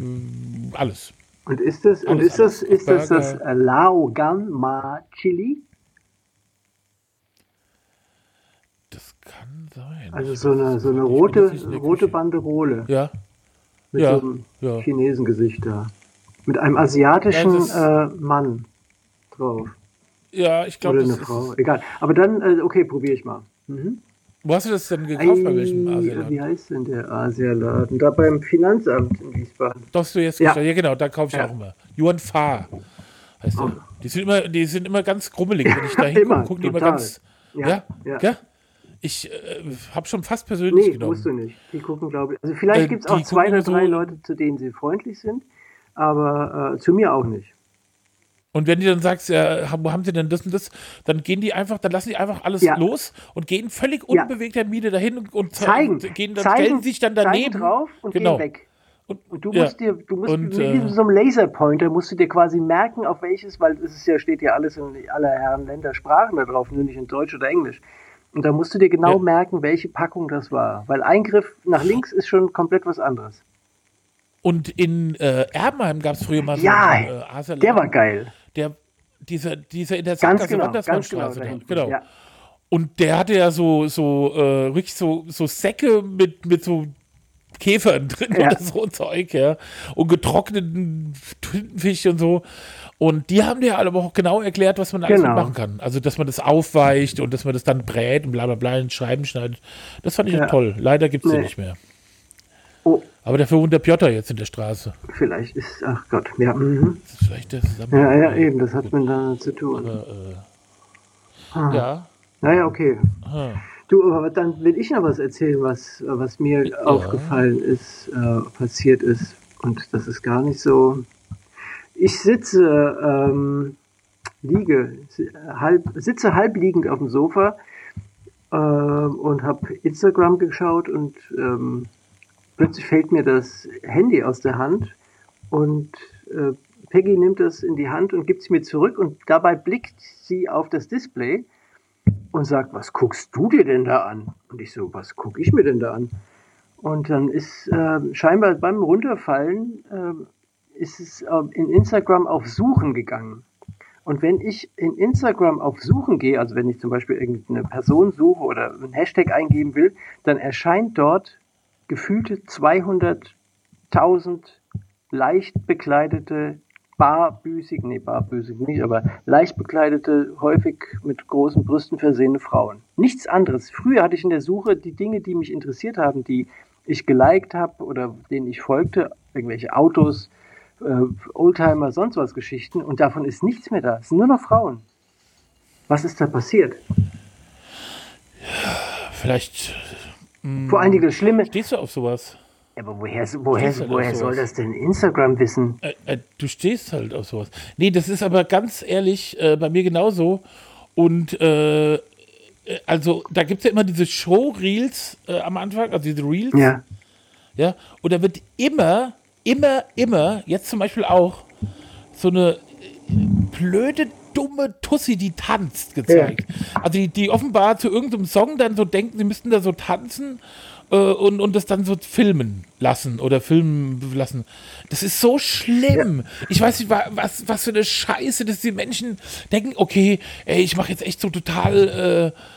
alles. Und ist das, und Alles, ist das, alles. ist das das Laogan Ma Chili? Das kann sein. Also so eine, so eine rote, rote. Banderole Ja, mit ja, so einem ja. Chinesengesicht da. Mit einem asiatischen Ja, äh, Mann drauf. ja, ich glaube, Oder eine Frau. Egal. Aber dann, äh, okay, probiere ich mal. Mhm. Wo hast du das denn gekauft? bei welchem Ei, Asialaden? Wie heißt denn der Asialaden? Da beim Finanzamt in Wiesbaden. Doch, du jetzt Ja. ja. genau, da kaufe ich Ja. auch immer. Yuan Fa heißt der. Oh. Die sind immer, die sind immer ganz grummelig, wenn ich da hingucke, gucken die immer ganz. Ja, Ja, ja. Ich äh, habe schon fast persönlich Nee, genommen. musst du nicht. Die gucken, glaube ich. Also vielleicht Äh, gibt es auch zwei oder drei so- Leute, zu denen sie freundlich sind, aber äh, zu mir auch nicht. Und wenn die dann sagst, ja, wo haben sie denn das und das, dann gehen die einfach, dann lassen die einfach alles Ja. los und gehen völlig Ja. unbewegter Miene dahin und, und Zeigen, und gehen dann, zeigen, stellen sich dann daneben. drauf und Genau. gehen weg. Und, Und du ja. musst dir, du musst Und, wie äh, mit so einem Laserpointer musst du dir quasi merken, auf welches, weil es ist ja, steht ja alles in aller Herren Länder Sprachen da drauf, nur nicht in Deutsch oder Englisch. Und da musst du dir genau Ja. merken, welche Packung das war. Weil Eingriff nach links ist schon komplett was anderes. Und in äh, Erbenheim gab es früher mal so Ja, einen äh, Der war geil. der dieser, dieser in der Sackgasse genau, Wandersmannstraße ganz genau Genau. ja. Und der hatte ja so, so, äh, richtig so, so Säcke mit, mit so Käfern *laughs* drin Ja. oder so Zeug, ja. Und getrockneten Tintenfisch und so. Und die haben dir aber auch genau erklärt, was man alles Genau. machen kann. Also, dass man das aufweicht und dass man das dann brät und bla bla bla in Scheiben schneidet. Das fand ich Ja. toll. Leider gibt es Nee. den nicht mehr. Oh, Aber dafür wohnt der Piotr jetzt in der Straße. vielleicht ist, ach Gott, ja, mhm. Das ist vielleicht der ja, ja, eben, das hat man da zu tun. Aber, äh, Ja. Naja, okay. Hm. Du, aber dann will ich noch was erzählen, was, was mir aufgefallen ist, äh, passiert ist. Und das ist gar nicht so. Ich sitze, ähm, liege, halb, sitze halb liegend auf dem Sofa äh, und habe Instagram geschaut und ähm, plötzlich fällt mir das Handy aus der Hand und äh, Peggy nimmt das in die Hand und gibt es mir zurück und dabei blickt sie auf das Display und sagt, was guckst du dir denn da an? Und ich so, was gucke ich mir denn da an? Und dann ist äh, scheinbar beim Runterfallen äh, ist es äh, in Instagram auf Suchen gegangen. Und wenn ich in Instagram auf Suchen gehe, also wenn ich zum Beispiel irgendeine Person suche oder einen Hashtag eingeben will, dann erscheint dort gefühlte 200.000 leicht bekleidete, barbüßig, nee, barbüßig nicht, aber leicht bekleidete, häufig mit großen Brüsten versehene Frauen. Nichts anderes. Früher hatte ich in der Suche die Dinge, die mich interessiert haben, die ich geliked habe oder denen ich folgte, irgendwelche Autos, äh, Oldtimer, sonst was Geschichten und davon ist nichts mehr da. Es sind nur noch Frauen. Was ist da passiert? Vielleicht Vor allen Dingen das Schlimme. stehst du auf sowas. Aber woher, woher, woher soll das denn Instagram wissen? Äh, äh, du stehst halt auf sowas. Nee, das ist aber ganz ehrlich äh, bei mir genauso. Und äh, äh, also da gibt es ja immer diese Show-Reels äh, am Anfang, also diese Reels. Ja. Ja, und da wird immer, immer, immer, jetzt zum Beispiel auch, so eine blöde, dumme Tussi, die tanzt, gezeigt. Also die, die offenbar zu irgendeinem Song dann so denken, sie müssten da so tanzen äh, und, und das dann so filmen lassen oder filmen lassen. Das ist so schlimm. Ich weiß nicht, wa- was, was für eine Scheiße, dass die Menschen denken, okay, ey, ich mache jetzt echt so total... Äh,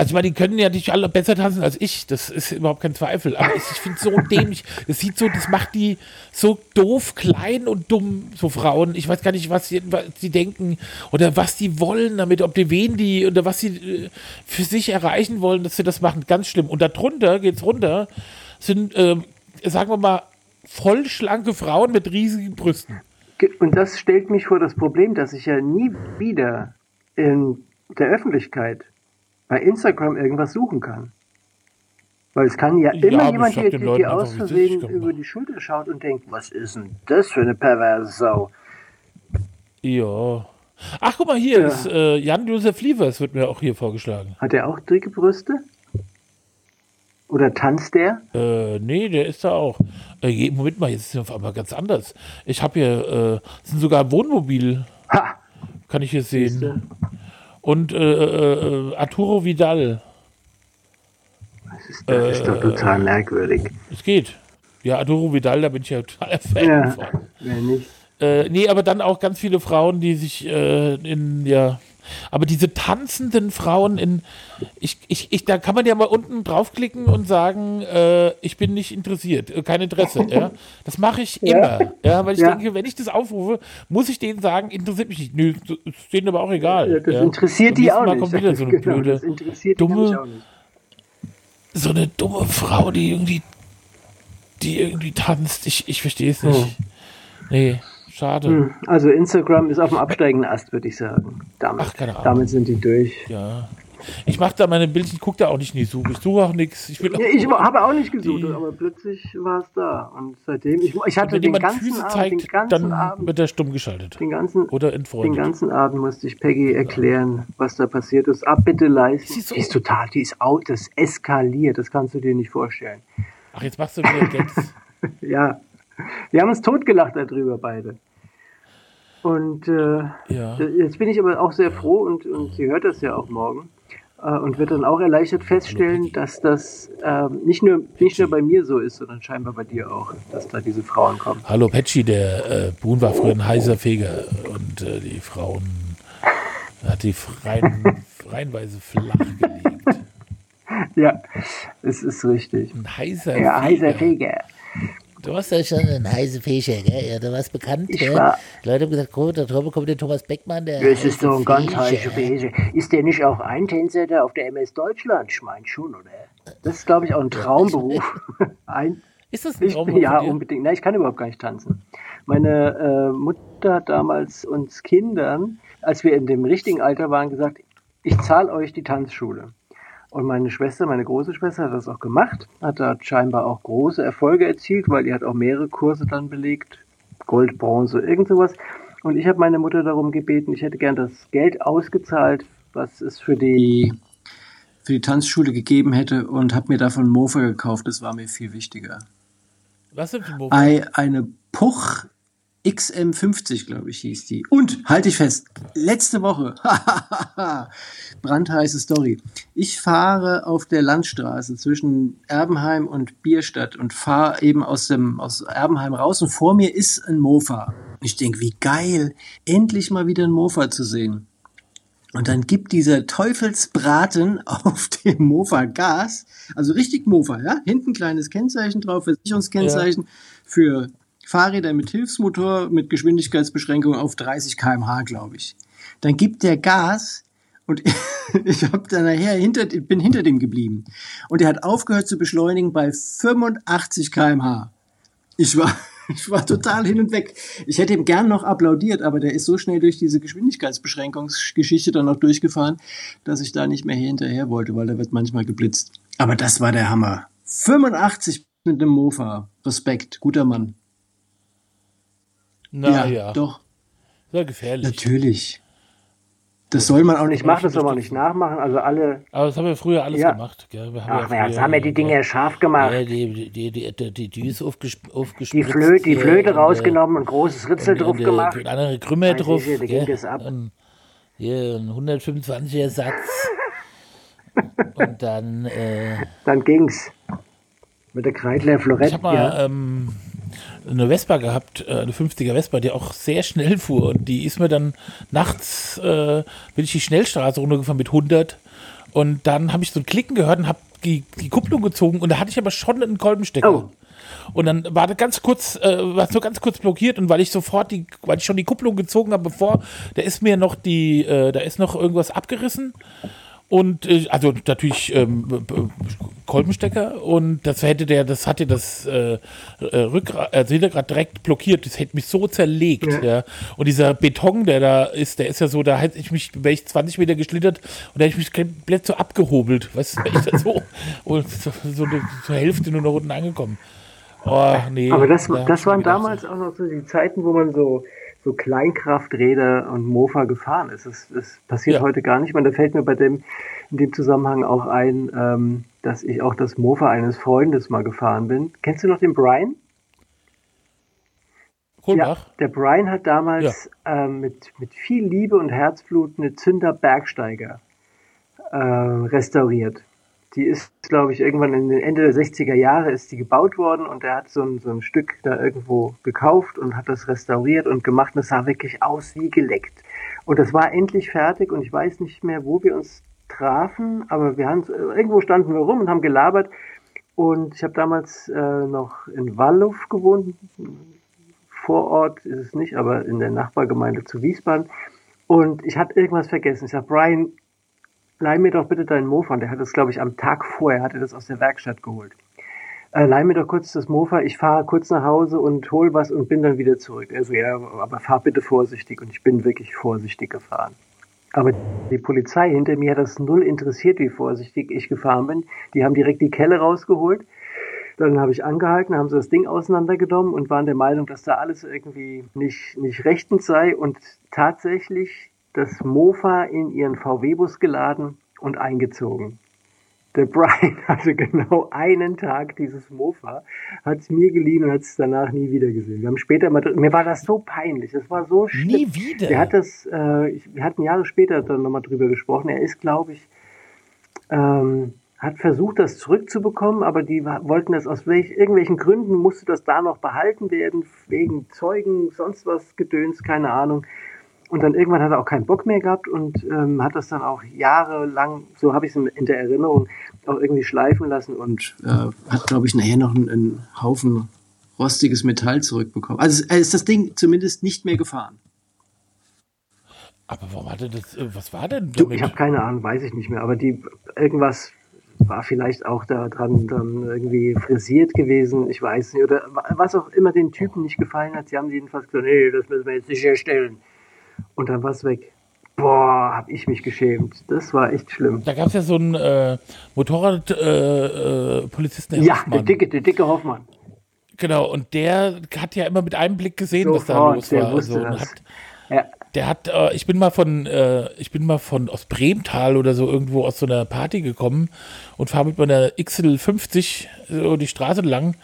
also, meine, die können ja nicht alle besser tanzen als ich, das ist überhaupt kein Zweifel. Aber ich, ich finde es so dämlich. Das sieht so, das macht die so doof, klein und dumm, so Frauen. Ich weiß gar nicht, was sie, was sie denken oder was die wollen damit, ob die wen die oder was sie äh, für sich erreichen wollen, dass sie das machen. Ganz schlimm. Und darunter geht's runter, sind, ähm, sagen wir mal, vollschlanke Frauen mit riesigen Brüsten. Und das stellt mich vor das Problem, dass ich ja nie wieder in der Öffentlichkeit bei Instagram irgendwas suchen kann. Weil es kann ja immer jemand hier, die, die aus Versehen über die Schulter schaut und denkt, was ist denn das für eine perverse Sau? Ja. Ach, guck mal, hier Ja. ist äh, Jan-Josef Lievers, wird mir auch hier vorgeschlagen. Hat er auch dicke Brüste? Oder tanzt der? Äh, nee, der ist da auch. Äh, Moment mal, jetzt ist es auf einmal ganz anders. Ich habe hier, äh, es sind sogar Wohnmobil, Ha! kann ich hier Siehste? Und äh, äh, äh, Arturo Vidal. Das ist, das ist doch total merkwürdig. Es geht. Ja, Arturo Vidal, da bin ich ja total Fan Ja, von. wer nicht? Äh, nee, aber dann auch ganz viele Frauen, die sich äh, in, ja. Aber diese tanzenden Frauen in, ich, ich, ich, da kann man ja mal unten draufklicken und sagen, äh, ich bin nicht interessiert, äh, kein Interesse. *laughs* ja. Das mache ich Ja. immer. Ja, weil ich Ja. denke, wenn ich das aufrufe, muss ich denen sagen, interessiert mich nicht. Nö, ist denen aber auch egal. Ja, das ja. interessiert die auch Mal nicht. kommt wieder so eine *laughs* Genau, blöde, das interessiert dumme- so eine dumme Frau, die irgendwie, die irgendwie tanzt. Ich, ich verstehe es nicht. Nee, schade. Hm, Also Instagram ist auf dem absteigenden Ast, würde ich sagen. Damit, Ach, keine Ahnung. damit sind die durch. Ja. Ich mache da meine Bildchen, gucke da auch nicht in die Suche. Ich suche auch nichts. Ich Ja, ich habe auch nicht gesucht, Die- aber plötzlich war es da. Und seitdem, ich, ich hatte den ganzen Füße Abend, zeigt, den ganzen dann Abend, wird er stumm geschaltet. den ganzen, Oder den entfreundet. ganzen Abend musste ich Peggy erklären, was da passiert ist. Ab bitte leisten. Sie so- Die ist total, die ist out, das eskaliert, das kannst du dir nicht vorstellen. Ach, jetzt machst du wieder Gags. *laughs* Ja, wir haben uns totgelacht darüber beide. Und äh, Ja. Jetzt bin ich aber auch sehr froh und, und sie hört das ja auch morgen äh, und wird dann auch erleichtert feststellen, dass das ähm, nicht, nur, nicht nur bei mir so ist, sondern scheinbar bei dir auch, dass da diese Frauen kommen. Hallo Petschi, der äh, Buhn war früher ein heißer Feger und äh, die Frauen hat die freien, *laughs* reihenweise flach gelegt. Ja, es ist richtig. Ein heißer Ja, heißer Feger. Du warst ja schon ein heißer Fischer, gell? Ja, du warst bekannt, Ich gell? war- Leute haben gesagt, oh, da drüben kommt der Thomas Beckmann, der Das ist doch ein ganz heißer Feger. Ist der nicht auch Eintänzer da auf der MS Deutschland? Ich meine schon, oder? Das ist, glaube ich, auch ein Traumberuf. *laughs* Ein, Ist das ein Ich, Traumberuf ja, unbedingt. Nein, ich kann überhaupt gar nicht tanzen. Meine äh, Mutter hat damals uns Kindern, als wir in dem richtigen Alter waren, gesagt, ich zahle euch die Tanzschule. Und meine Schwester, meine große Schwester, hat das auch gemacht, hat da scheinbar auch große Erfolge erzielt, weil die hat auch mehrere Kurse dann belegt. Gold, Bronze, irgend sowas. Und ich habe meine Mutter darum gebeten, ich hätte gern das Geld ausgezahlt, was es für die für die Tanzschule gegeben hätte und habe mir davon Mofa gekauft. Das war mir viel wichtiger. Was sind für? Ei, eine Puch XM50, glaube ich, hieß die. Und, halte ich fest, letzte Woche, *laughs* brandheiße Story. Ich fahre auf der Landstraße zwischen Erbenheim und Bierstadt und fahre eben aus, dem, aus Erbenheim raus und vor mir ist ein Mofa. Ich denke, wie geil, endlich mal wieder ein Mofa zu sehen. Und dann gibt dieser Teufelsbraten *laughs* auf dem Mofa Gas, also richtig Mofa, ja, hinten kleines Kennzeichen drauf, Versicherungskennzeichen für Fahrräder mit Hilfsmotor mit Geschwindigkeitsbeschränkung auf 30 km/h, glaube ich. Dann gibt der Gas und *laughs* ich habe dann nachher hinter, bin hinter dem geblieben. Und er hat aufgehört zu beschleunigen bei 85 km/h. Ich war, *laughs* ich war total hin und weg. Ich hätte ihm gern noch applaudiert, aber der ist so schnell durch diese Geschwindigkeitsbeschränkungsgeschichte dann noch durchgefahren, dass ich da nicht mehr hinterher wollte, weil da wird manchmal geblitzt. Aber das war der Hammer. 85 mit dem Mofa. Respekt, guter Mann. Na ja, doch, sehr gefährlich. natürlich. Das soll man auch nicht Ich mache das soll man nicht nachmachen. Also alle, Aber das haben wir früher alles Ja. gemacht. Gell? Wir haben ach, ja ja, jetzt haben wir die Dinge scharf gemacht. Ja, die, die, die, die, die Düse aufgesp Die, aufgespritzt. Flö die hier Flöte äh, rausgenommen und großes Ritzel und, drauf und, äh, gemacht. Und andere Krümmer drauf. ich, da ging das ab. Und hier ein 125er Satz. *laughs* und dann, äh, Dann ging's. Mit der Kreidler Ich Florett. habe mal Ja. ähm, eine Vespa gehabt, äh, eine 50er Vespa, die auch sehr schnell fuhr. Und die ist mir dann nachts, äh, bin ich die Schnellstraße runtergefahren mit 100. Und dann habe ich so ein Klicken gehört und habe die, die Kupplung gezogen. Und da hatte ich aber schon einen Kolbenstecker. Oh. Und dann war das ganz kurz, äh, war es nur ganz kurz blockiert und weil ich sofort die, weil ich schon die Kupplung gezogen habe, bevor, da ist mir noch die, äh, da ist noch irgendwas abgerissen. Und äh, also natürlich ähm, b- Kolbenstecker und das hätte der, das hatte das äh, äh, Rückgrat, also Hinterrad direkt blockiert. Das hätte mich so zerlegt, ja. Und dieser Beton, der da ist, der ist ja so, da hätte ich mich, wäre ich 20 Meter geschlittert und da hätte ich mich komplett so abgehobelt. Weißt du, ich da so *laughs* und so, so eine, zur Hälfte nur noch unten angekommen. Oh, nee. Aber das, da das waren damals auch noch so die Zeiten, wo man so, so Kleinkrafträder und Mofa gefahren ist. Das, das passiert Ja. heute gar nicht mehr. Da fällt mir bei dem, in dem Zusammenhang auch ein, ähm, dass ich auch das Mofa eines Freundes mal gefahren bin. Kennst du noch den Brian? Kohlbach? der Brian hat damals ähm, mit, mit viel Liebe und Herzblut eine Zünder Bergsteiger äh, restauriert. Die ist, glaube ich, irgendwann in den Ende der 60er Jahre ist die gebaut worden und er hat so ein, so ein Stück da irgendwo gekauft und hat das restauriert und gemacht und es sah wirklich aus wie geleckt. Und das war endlich fertig und ich weiß nicht mehr, wo wir uns trafen, aber wir haben irgendwo standen wir rum und haben gelabert und ich habe damals äh, noch in Walluf gewohnt, Vorort ist es nicht, aber in der Nachbargemeinde zu Wiesbaden. Und ich hatte irgendwas vergessen. Ich sag, Brian, leih mir doch bitte deinen Mofa. Und der hat das, glaube ich, am Tag vorher, hat er das aus der Werkstatt geholt. Äh, leih mir doch kurz das Mofa, ich fahre kurz nach Hause und hol was und bin dann wieder zurück. Also ja, aber fahr bitte vorsichtig. Und ich bin wirklich vorsichtig gefahren. Aber die Polizei hinter mir hat das null interessiert, wie vorsichtig ich gefahren bin. Die haben direkt die Kelle rausgeholt. Dann habe ich angehalten, haben sie das Ding auseinandergenommen und waren der Meinung, dass da alles irgendwie nicht, nicht rechtens sei und tatsächlich das Mofa in ihren VW-Bus geladen und eingezogen. Der Brian *laughs* hatte genau einen Tag dieses Mofa, hat es mir geliehen und hat es danach nie wieder gesehen. Wir haben später mal, mir war das so peinlich, das war so schlimm. Nie wieder. Der hat das, äh, ich, wir hatten Jahre später dann nochmal drüber gesprochen. Er ist, glaube ich, ähm, hat versucht, das zurückzubekommen, aber die wollten das aus welch, irgendwelchen Gründen, musste das da noch behalten werden, wegen Zeugen, sonst was Gedöns, keine Ahnung. Und dann irgendwann hat er auch keinen Bock mehr gehabt und ähm, hat das dann auch jahrelang, so habe ich es in der Erinnerung, auch irgendwie schleifen lassen und äh, hat, glaube ich, nachher noch einen, einen Haufen rostiges Metall zurückbekommen. Also ist das Ding zumindest nicht mehr gefahren. Aber warum hatte das, äh, was war denn Du, damit? ich habe keine Ahnung, weiß ich nicht mehr, aber die irgendwas war vielleicht auch da dran dann irgendwie frisiert gewesen, ich weiß nicht, oder wa- was auch immer den Typen nicht gefallen hat, sie haben jedenfalls gesagt, nee, das müssen wir jetzt sicherstellen. Und dann war es weg. Boah, hab ich mich geschämt. Das war echt schlimm. Da gab es ja so einen äh, Motorradpolizisten, äh, äh, Ja, der dicke, der dicke Hoffmann. Genau, und der hat ja immer mit einem Blick gesehen, was da Sofort, los der war. wusste so, und das. hat, Ja, der hat, äh, ich bin mal von, äh, ich bin mal von aus Bremtal oder so irgendwo aus so einer Party gekommen und fahre mit meiner XL50 so die Straße lang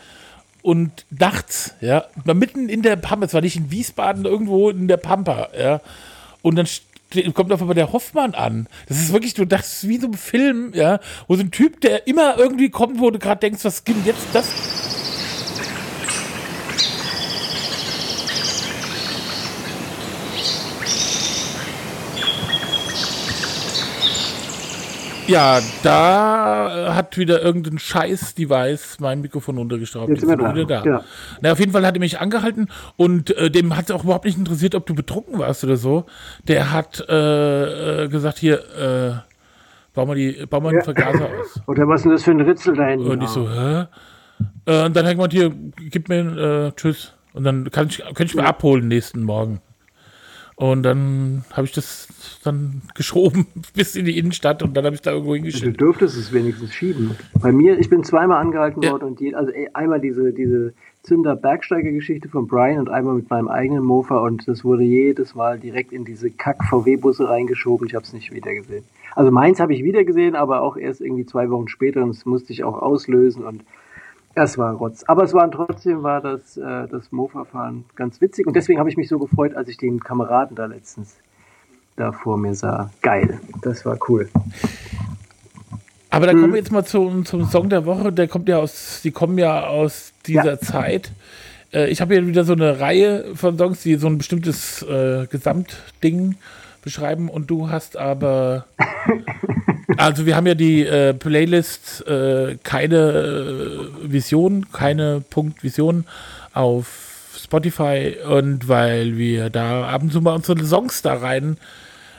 und nachts, ja, mitten in der Pampa, es war nicht in Wiesbaden, irgendwo in der Pampa, ja, und dann kommt auf einmal der Hoffmann an. Das ist wirklich, du dachtest, wie so ein Film, ja, wo so ein Typ, der immer irgendwie kommt, wo du gerade denkst, was gibt jetzt das? Ja, da äh, hat wieder irgendein Scheiß-Device mein Mikrofon runtergeschraubt. Jetzt sind wir wieder da. Genau. Na, auf jeden Fall hat er mich angehalten und äh, dem hat es auch überhaupt nicht interessiert, ob du betrunken warst oder so. Der hat äh, äh, gesagt, hier, äh, bau mal, die, bau mal den Ja. Vergaser *laughs* aus. oder was ist denn das für ein Ritzel da hinten? Und ich so, hä? Äh, und dann hat jemand hier, gib mir, tschüss. Und dann kann ich, kann ich mir abholen nächsten Morgen. Und dann habe ich das dann geschoben *laughs* bis in die Innenstadt und dann habe ich da irgendwo Du hingeschickt. dürftest es wenigstens schieben. Bei mir, ich bin zweimal angehalten Ja. worden und je, also einmal diese, diese Zünder-Bergsteiger-Geschichte von Brian und einmal mit meinem eigenen Mofa und das wurde jedes Mal direkt in diese Kack-VW-Busse reingeschoben. Ich habe es nicht wiedergesehen. Also meins habe ich wiedergesehen, aber auch erst irgendwie zwei Wochen später und das musste ich auch auslösen und es war Rotz. Aber es war trotzdem war das, äh, das Mofa-Fahren ganz witzig und deswegen habe ich mich so gefreut, als ich den Kameraden da letztens da vor mir sah. Geil. Das war cool. Aber da Mhm. kommen wir jetzt mal zum, zum Song der Woche. Der kommt ja aus, die kommen ja aus dieser Ja. Zeit. Äh, ich habe hier wieder so eine Reihe von Songs, die so ein bestimmtes äh, Gesamtding beschreiben und du hast aber. *laughs* Also wir haben ja die äh, Playlist äh, keine äh, Vision, keine Punkt Vision auf Spotify und weil wir da ab und zu mal unsere Songs da rein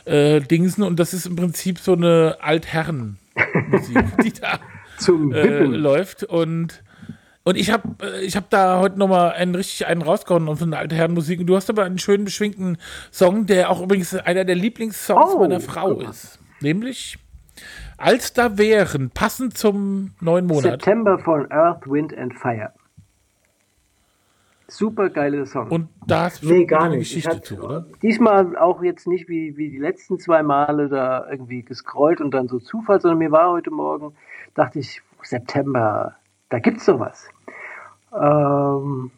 äh, dingsen und das ist im Prinzip so eine Altherren-Musik, *laughs* die da äh, läuft und und ich habe ich hab da heute noch mal einen richtig einen rausgehauen auf so eine alte Herrenmusik und du hast aber einen schönen beschwingten Song, der auch übrigens einer der Lieblingssongs Oh, meiner Frau mal. ist, nämlich als da wären passend zum neuen Monat. September von Earth, Wind and Fire. Super geiler Song. Und da du nee, gar nicht. Ich Geschichte hab zu, oder? Diesmal auch jetzt nicht wie, wie die letzten zwei Male da irgendwie gescrollt und dann so Zufall, sondern mir war heute Morgen, dachte ich, September, da gibt's sowas. Ähm,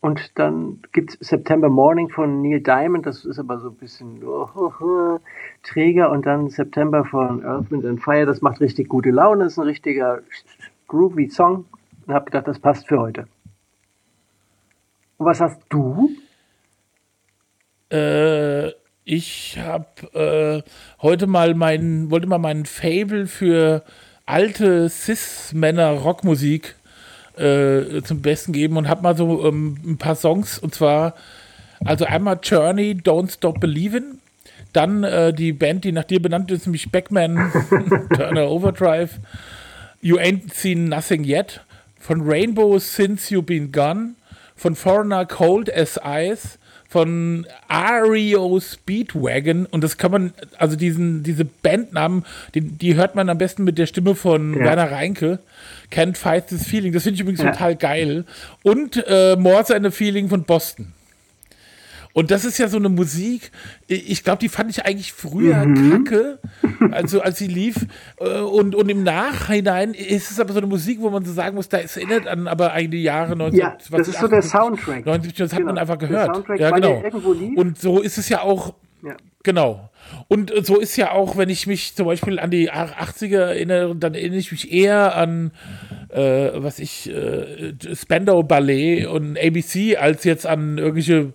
und dann gibt's September Morning von Neil Diamond, das ist aber so ein bisschen oh, oh, *laughs* oh, träger und dann September von Earth, Wind and Fire, das macht richtig gute Laune, ist ein richtiger groovy Song und habe gedacht, das passt für heute. Und was hast du? Äh, ich habe äh, heute mal meinen, wollte mal meinen Fable für alte Cis-Männer-Rockmusik äh, zum Besten geben und habe mal so ähm, ein paar Songs. Und zwar also einmal Journey, Don't Stop Believin', dann äh, die Band, die nach dir benannt ist, nämlich Backman *laughs* Turner Overdrive, You Ain't Seen Nothing Yet, von Rainbow Since You Been Gone, von Foreigner Cold as Ice, von REO Speedwagon und das kann man, also diesen, diese Bandnamen, die, die hört man am besten mit der Stimme von Ja. Werner Reinke. Can't Fight This Feeling, das finde ich übrigens Ja. total geil. Und äh, More Than a Feeling von Boston. Und das ist ja so eine Musik, ich glaube, die fand ich eigentlich früher Mhm. kacke, also als sie lief. Äh, Und, und im Nachhinein ist es aber so eine Musik, wo man so sagen muss, da ist erinnert an aber eigentlich die Jahre 19, Ja, das ist so der 78, Soundtrack. 79, das hat Genau. man einfach gehört. Soundtrack, ja, genau. Und so ist es ja auch, Ja. genau. Und so ist ja auch, wenn ich mich zum Beispiel an die 80er erinnere, dann erinnere ich mich eher an, äh, was ich, äh, Spandau Ballet und ABC, als jetzt an irgendwelche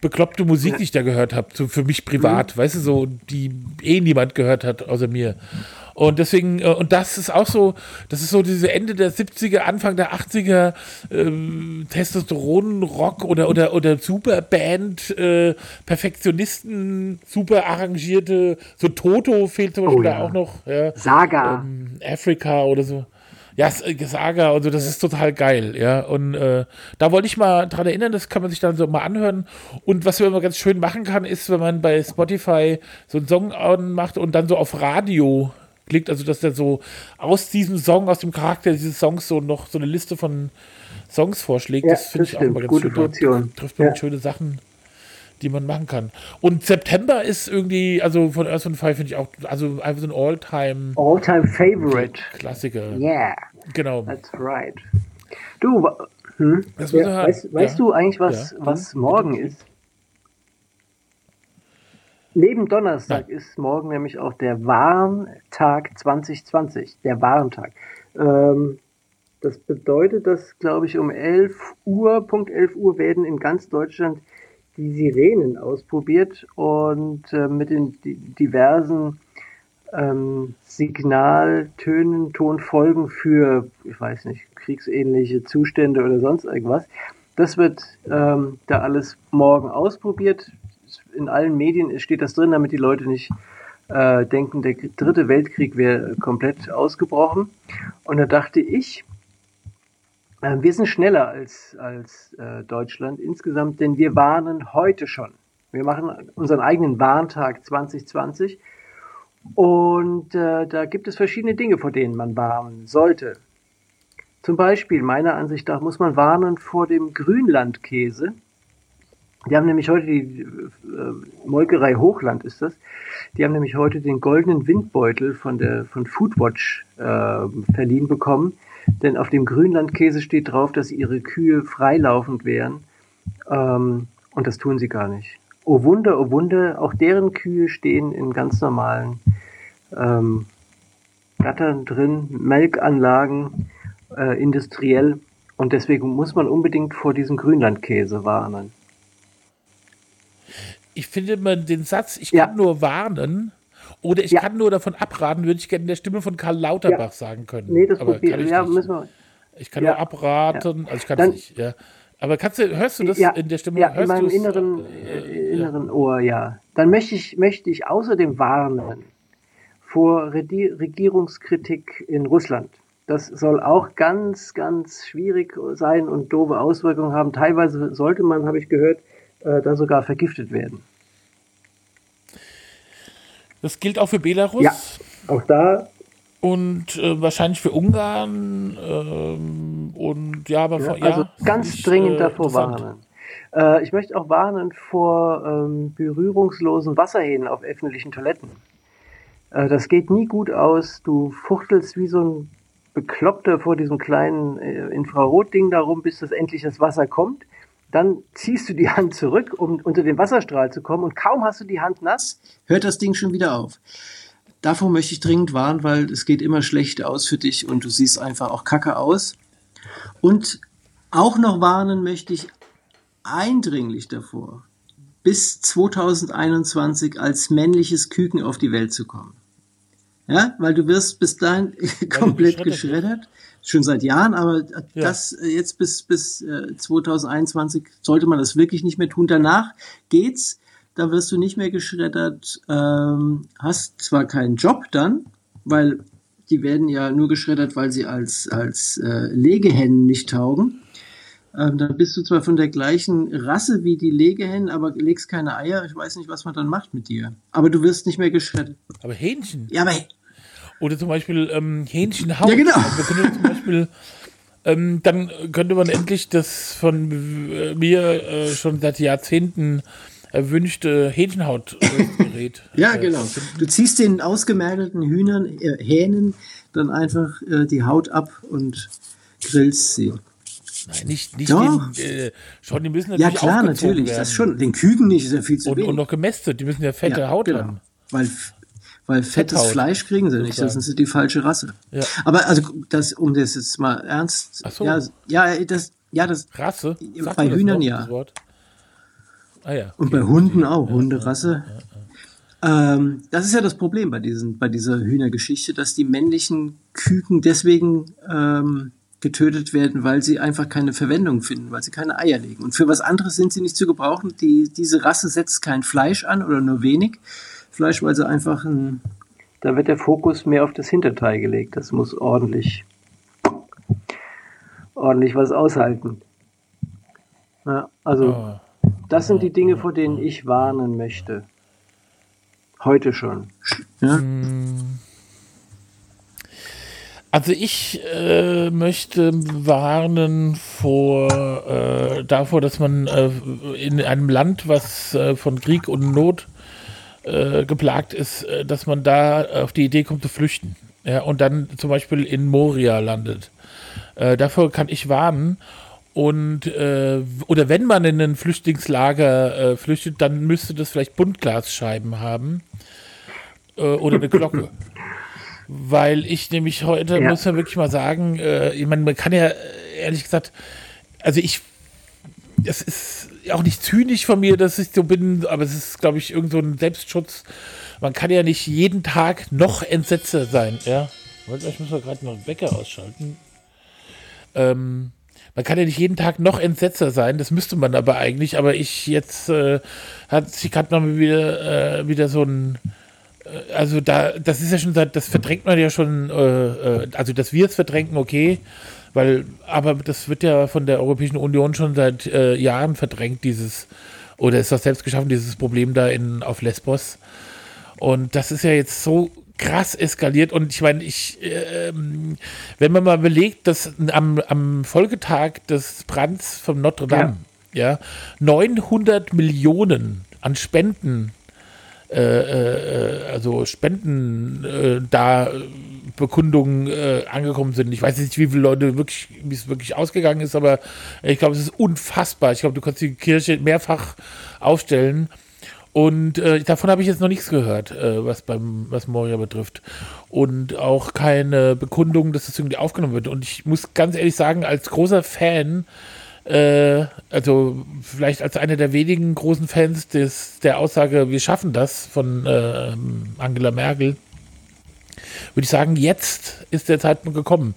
bekloppte Musik, die ich da gehört habe, so für mich privat, weißt du, so, die eh niemand gehört hat außer mir. Und deswegen, äh, und das ist auch so, das ist so diese Ende der 70er, Anfang der 80er ähm, Testosteron-Rock oder, oder, oder Superband, äh, Perfektionisten, super arrangierte, so Toto fehlt zum Beispiel Oh da ja. auch noch. Ja. Saga. Ähm, Afrika oder so. Ja, äh, Saga und so, das ist total geil, ja. Und äh, da wollte ich mal dran erinnern, das kann man sich dann so mal anhören. Und was man immer ganz schön machen kann, ist, wenn man bei Spotify so einen Song anmacht und dann so auf Radio klickt, also dass der so aus diesem Song, aus dem Charakter dieses Songs so noch so eine Liste von Songs vorschlägt. Ja, das finde ich auch immer ganz Gute schön. Da Funktion. trifft man Ja. schöne Sachen die man machen kann. Und September ist irgendwie, also von Earth and Fire finde ich auch, also einfach so ein All-Time All-time favorite. Klassiker. Yeah, Genau. that's right. Du, hm? Das ja, weißt, weißt Ja. du eigentlich, was, Ja. was morgen ist? Neben Donnerstag Nein. ist morgen nämlich auch der Warntag 2020, der Warntag. Ähm, das bedeutet, dass, glaube ich, um 11 Uhr, Punkt 11 Uhr werden in ganz Deutschland die Sirenen ausprobiert und äh, mit den di diversen ähm, Signaltönen, Tonfolgen für, ich weiß nicht, kriegsähnliche Zustände oder sonst irgendwas. Das wird ähm, da alles morgen ausprobiert. In allen Medien steht das drin, damit die Leute nicht äh, denken, der dritte Weltkrieg wäre komplett ausgebrochen. Und da dachte ich, wir sind schneller als, als äh, Deutschland insgesamt, denn wir warnen heute schon. Wir machen unseren eigenen Warntag 2020 und äh, da gibt es verschiedene Dinge, vor denen man warnen sollte. Zum Beispiel, meiner Ansicht nach, muss man warnen vor dem Grünlandkäse. Die haben nämlich heute die äh, Molkerei Hochland ist das. Die haben nämlich heute den goldenen Windbeutel von der von Foodwatch äh, verliehen bekommen. Denn auf dem Grünlandkäse steht drauf, dass ihre Kühe freilaufend wären. Ähm, und das tun sie gar nicht. Oh Wunder, oh Wunder, auch deren Kühe stehen in ganz normalen ähm, Gattern drin, Melkanlagen, äh, industriell. Und deswegen muss man unbedingt vor diesem Grünlandkäse warnen. Ich finde man den Satz, ich Ja. kann nur warnen oder ich Ja. kann nur davon abraten, würde ich gerne in der Stimme von Karl Lauterbach Ja. sagen können. Nee, das Aber kann ich ja, nicht. müssen wir. Ich kann Ja. nur abraten, also ich kann es nicht, ja. Aber kannst du, hörst du das ja, in der Stimme? Ja, in meinem inneren, äh, inneren Ohr, ja. Dann möchte ich, möchte ich außerdem warnen vor Regierungskritik in Russland. Das soll auch ganz, ganz schwierig sein und doofe Auswirkungen haben. Teilweise sollte man, habe ich gehört, äh, da sogar vergiftet werden. Das gilt auch für Belarus Ja, auch da und äh, wahrscheinlich für Ungarn ähm, und ja, aber Ja, vor, ja, also ganz ich, dringend äh, davor warnen. Äh, ich möchte auch warnen vor ähm, berührungslosen Wasserhähnen auf öffentlichen Toiletten. Äh, das geht nie gut aus. Du fuchtelst wie so ein Bekloppter vor diesem kleinen äh, Infrarotding darum, bis das endlich das Wasser kommt. Dann ziehst du die Hand zurück, um unter den Wasserstrahl zu kommen und kaum hast du die Hand nass, hört das Ding schon wieder auf. Davor möchte ich dringend warnen, weil es geht immer schlecht aus für dich und du siehst einfach auch kacke aus. Und auch noch warnen möchte ich eindringlich davor, bis 2021 als männliches Küken auf die Welt zu kommen. Ja, weil du wirst bis dahin *laughs* komplett geschreddert geschreddert, schon seit Jahren, aber das äh, jetzt bis bis äh, 2021 sollte man das wirklich nicht mehr tun. Danach geht's, da wirst du nicht mehr geschreddert, ähm, hast zwar keinen Job dann, weil die werden ja nur geschreddert, weil sie als als äh, Legehennen nicht taugen. Ähm, dann bist du zwar von der gleichen Rasse wie die Legehennen, aber legst keine Eier. Ich weiß nicht, was man dann macht mit dir. Aber du wirst nicht mehr geschreddert. Aber Hähnchen. Ja, aber Oder zum Beispiel ähm, Hähnchenhaut. Ja, genau. Also wir können zum Beispiel, ähm, dann könnte man endlich das von äh, mir äh, schon seit Jahrzehnten erwünschte Hähnchenhautgerät. *laughs* Ja, äh, genau. Du ziehst den ausgemergelten Hühnern, äh, Hähnen dann einfach äh, die Haut ab und grillst sie. Nein, nicht, nicht Doch. den, äh, schon, die müssen Ja, natürlich klar, aufgezogen natürlich. werden. Das schon. Den Küken nicht, ist ja viel zu Und, wenig. und noch gemästet, die müssen ja fette ja, Haut genau. haben. Weil, weil fettes Fetthaut, Fleisch kriegen sie nicht, das sozusagen. ist die falsche Rasse. Ja. Aber also, das, um das jetzt mal ernst, Ach so. ja, ja, das, ja, das, Rasse? Bei man das Hühnern ja. das Wort? Ah ja. Und bei Hunden auch, Hunderasse. Ähm, das ist ja das Problem bei, diesen, bei dieser Hühnergeschichte, dass die männlichen Küken deswegen ähm, getötet werden, weil sie einfach keine Verwendung finden, weil sie keine Eier legen. Und für was anderes sind sie nicht zu gebrauchen. Die, diese Rasse setzt kein Fleisch an oder nur wenig Fleisch, weil sie einfach ein, Da wird der Fokus mehr auf das Hinterteil gelegt. Das muss ordentlich, ordentlich was aushalten. Ja, also, Ah. das sind die Dinge, vor denen ich warnen möchte. Heute schon. ja, Also ich äh, möchte warnen vor äh, davor, dass man äh, in einem Land, was äh, von Krieg und Not äh, geplagt ist, äh, dass man da auf die Idee kommt zu flüchten. Ja, und dann zum Beispiel in Moria landet. Äh, davor kann ich warnen. Und äh, oder wenn man in ein Flüchtlingslager äh, flüchtet, dann müsste das vielleicht Buntglasscheiben haben oder eine Glocke. *laughs* Weil ich nämlich heute, Ja. muss man wirklich mal sagen, ich meine, man kann ja ehrlich gesagt, also ich, das ist auch nicht zynisch von mir, dass ich so bin, aber es ist, glaube ich, irgend so ein Selbstschutz. Man kann ja nicht jeden Tag noch entsetzter sein, ja. Ich muss mal gerade noch einen Wecker ausschalten. Ähm, man kann ja nicht jeden Tag noch entsetzter sein, das müsste man aber eigentlich, aber ich jetzt äh, hat sich gerade mal wieder, äh, wieder so ein äh, also da, das ist ja schon seit, das verdrängt man ja schon, äh, äh, also dass wir es verdrängen, okay, weil, aber das wird ja von der Europäischen Union schon seit äh, Jahren verdrängt, dieses, oder ist das selbst geschaffen, dieses Problem da in, auf Lesbos. Und das ist ja jetzt so krass eskaliert. Und ich meine, ich, ähm, wenn man mal überlegt, dass am, am Folgetag des Brands von Notre Dame, ja, 900 Millionen an Spenden, äh, äh, also Spenden äh, da äh, Bekundungen äh, angekommen sind. Ich weiß nicht, wie viele Leute wirklich, wie es wirklich ausgegangen ist, aber ich glaube, es ist unfassbar. Ich glaube, du kannst die Kirche mehrfach aufstellen. Und äh, davon habe ich jetzt noch nichts gehört, äh, was beim was Moria betrifft. Und auch keine Bekundung, dass das irgendwie aufgenommen wird. Und ich muss ganz ehrlich sagen, als großer Fan, äh, also vielleicht als einer der wenigen großen Fans des, der Aussage, wir schaffen das von äh, Angela Merkel, würde ich sagen, jetzt ist der Zeitpunkt gekommen.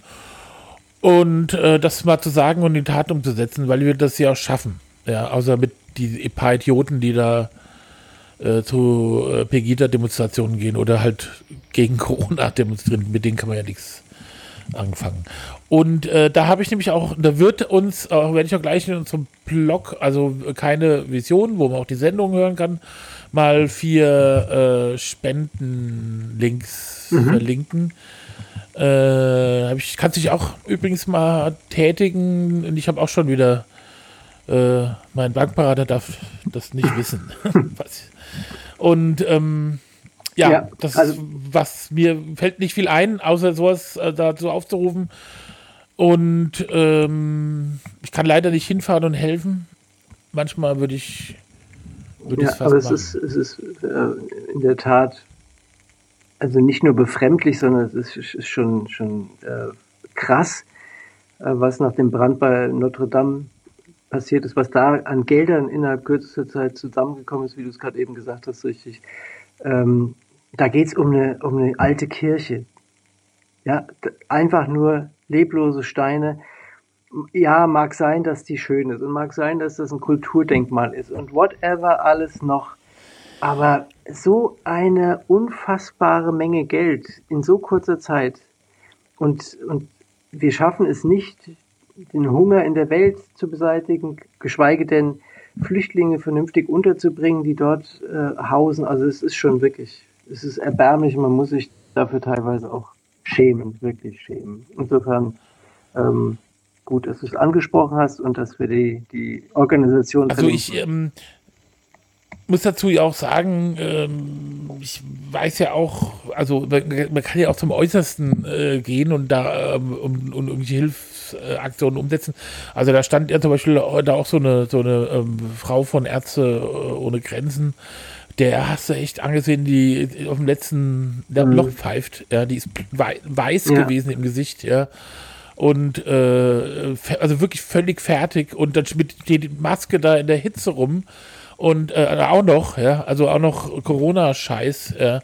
Und äh, das mal zu sagen und in Tat umzusetzen, weil wir das ja auch schaffen. Ja, außer mit die paar Idioten, die da äh, zu äh, Pegida-Demonstrationen gehen oder halt gegen *laughs* Corona demonstrieren. Mit denen kann man ja nichts anfangen. Und äh, da habe ich nämlich auch, da wird uns, auch werde ich auch gleich in unserem Blog, also keine Vision, wo man auch die Sendung hören kann, mal vier äh, Spenden-Links verlinken. Äh, ich, kannst dich auch übrigens mal tätigen und ich habe auch schon wieder äh, mein Bankberater darf das nicht *laughs* wissen. *laughs* Und ähm, ja, Ja, das also- ist, was mir fällt nicht viel ein, außer sowas äh, dazu aufzurufen. Und ähm, ich kann leider nicht hinfahren und helfen. Manchmal würde ich, würde Ja, aber es ist, es ist äh, in der Tat, also nicht nur befremdlich, sondern es ist, ist schon, schon äh, krass, äh, was nach dem Brand bei Notre Dame passiert ist, was da an Geldern innerhalb kürzester Zeit zusammengekommen ist, wie du es gerade eben gesagt hast, richtig. Ähm, da geht es um eine, um eine alte Kirche. Ja, einfach nur leblose Steine. Ja, mag sein, dass die schön ist und mag sein, dass das ein Kulturdenkmal ist und whatever alles noch. Aber so eine unfassbare Menge Geld in so kurzer Zeit und, und wir schaffen es nicht, den Hunger in der Welt zu beseitigen, geschweige denn Flüchtlinge vernünftig unterzubringen, die dort äh, hausen. Also es ist schon wirklich, es ist erbärmlich, man muss sich dafür teilweise auch schämen, wirklich schämen. Insofern ähm, gut, dass du es angesprochen hast und dass wir die, die Organisation Also ich ähm, muss dazu ja auch sagen, ähm, ich weiß ja auch, also man, man kann ja auch zum Äußersten äh, gehen und da ähm, um, um irgendwelche Hilfsaktionen umsetzen. Also da stand ja zum Beispiel da auch so eine, so eine ähm, Frau von Ärzte äh, ohne Grenzen, der hast du echt angesehen, die auf dem letzten der Mhm. Loch pfeift, ja, die ist wei weiß Ja. gewesen im Gesicht, ja. Und äh, also wirklich völlig fertig und dann mit die Maske da in der Hitze rum. Und äh, auch noch, ja, also auch noch Corona-Scheiß, ja.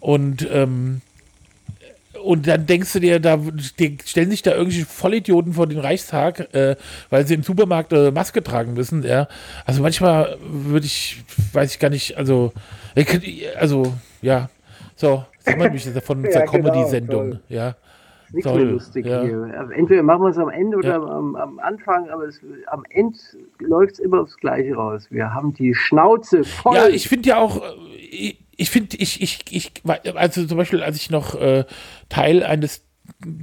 Und ähm, und dann denkst du dir, da die stellen sich da irgendwelche Vollidioten vor den Reichstag, äh, weil sie im Supermarkt äh, Maske tragen müssen. Ja. Also manchmal würde ich, weiß ich gar nicht, also, also ja, so, sieht man mich jetzt von *laughs* Ja, genau, Comedy-Sendung, ja. Nichts mehr lustig ja. hier. Entweder machen wir es am Ende oder Ja. am, am Anfang, aber es, am Ende läuft es immer aufs Gleiche raus. Wir haben die Schnauze voll. Ja, ich finde ja auch, äh, ich, ich finde, ich, ich, ich, also zum Beispiel, als ich noch äh, Teil eines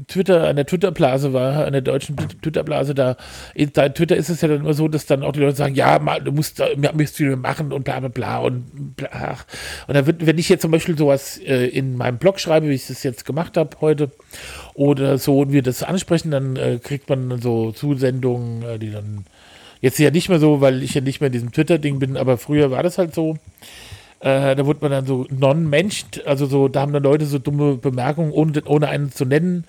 Twitter, einer Twitter-Blase war, einer deutschen Twitter-Blase, da, da Twitter ist es ja dann immer so, dass dann auch die Leute sagen, ja, du musst da müsst viel machen und bla bla bla und bla. Und da wird, wenn ich jetzt zum Beispiel sowas äh, in meinem Blog schreibe, wie ich das jetzt gemacht habe heute, oder so und wir das ansprechen, dann äh, kriegt man so Zusendungen, äh, die dann jetzt ja nicht mehr so, weil ich ja nicht mehr in diesem Twitter-Ding bin, aber früher war das halt so. Äh, da wurde man dann so non-mensch, also so, da haben dann Leute so dumme Bemerkungen, ohne, ohne einen zu nennen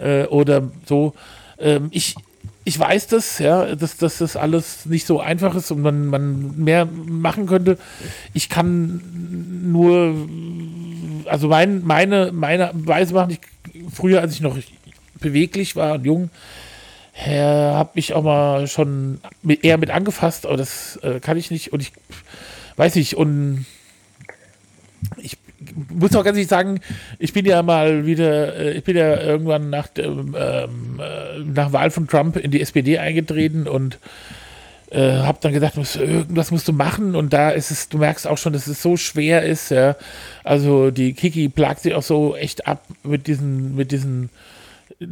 äh, oder so. Ähm, ich, ich weiß das, ja, dass, dass das alles nicht so einfach ist und man, man mehr machen könnte. Ich kann nur, also mein, meine, meine Weise machen, ich, früher, als ich noch beweglich war und jung, äh, habe mich auch mal schon mit, eher mit angefasst, aber das äh, kann ich nicht und ich weiß nicht und ich muss auch ganz ehrlich sagen, ich bin ja mal wieder, äh, ich bin ja irgendwann nach, ähm, äh, nach Wahl von Trump in die SPD eingetreten und äh, habe dann gedacht, muss, irgendwas musst du machen und da ist es, du merkst auch schon, dass es so schwer ist, ja. Also die Kiki plagt sich auch so echt ab mit diesen, mit diesen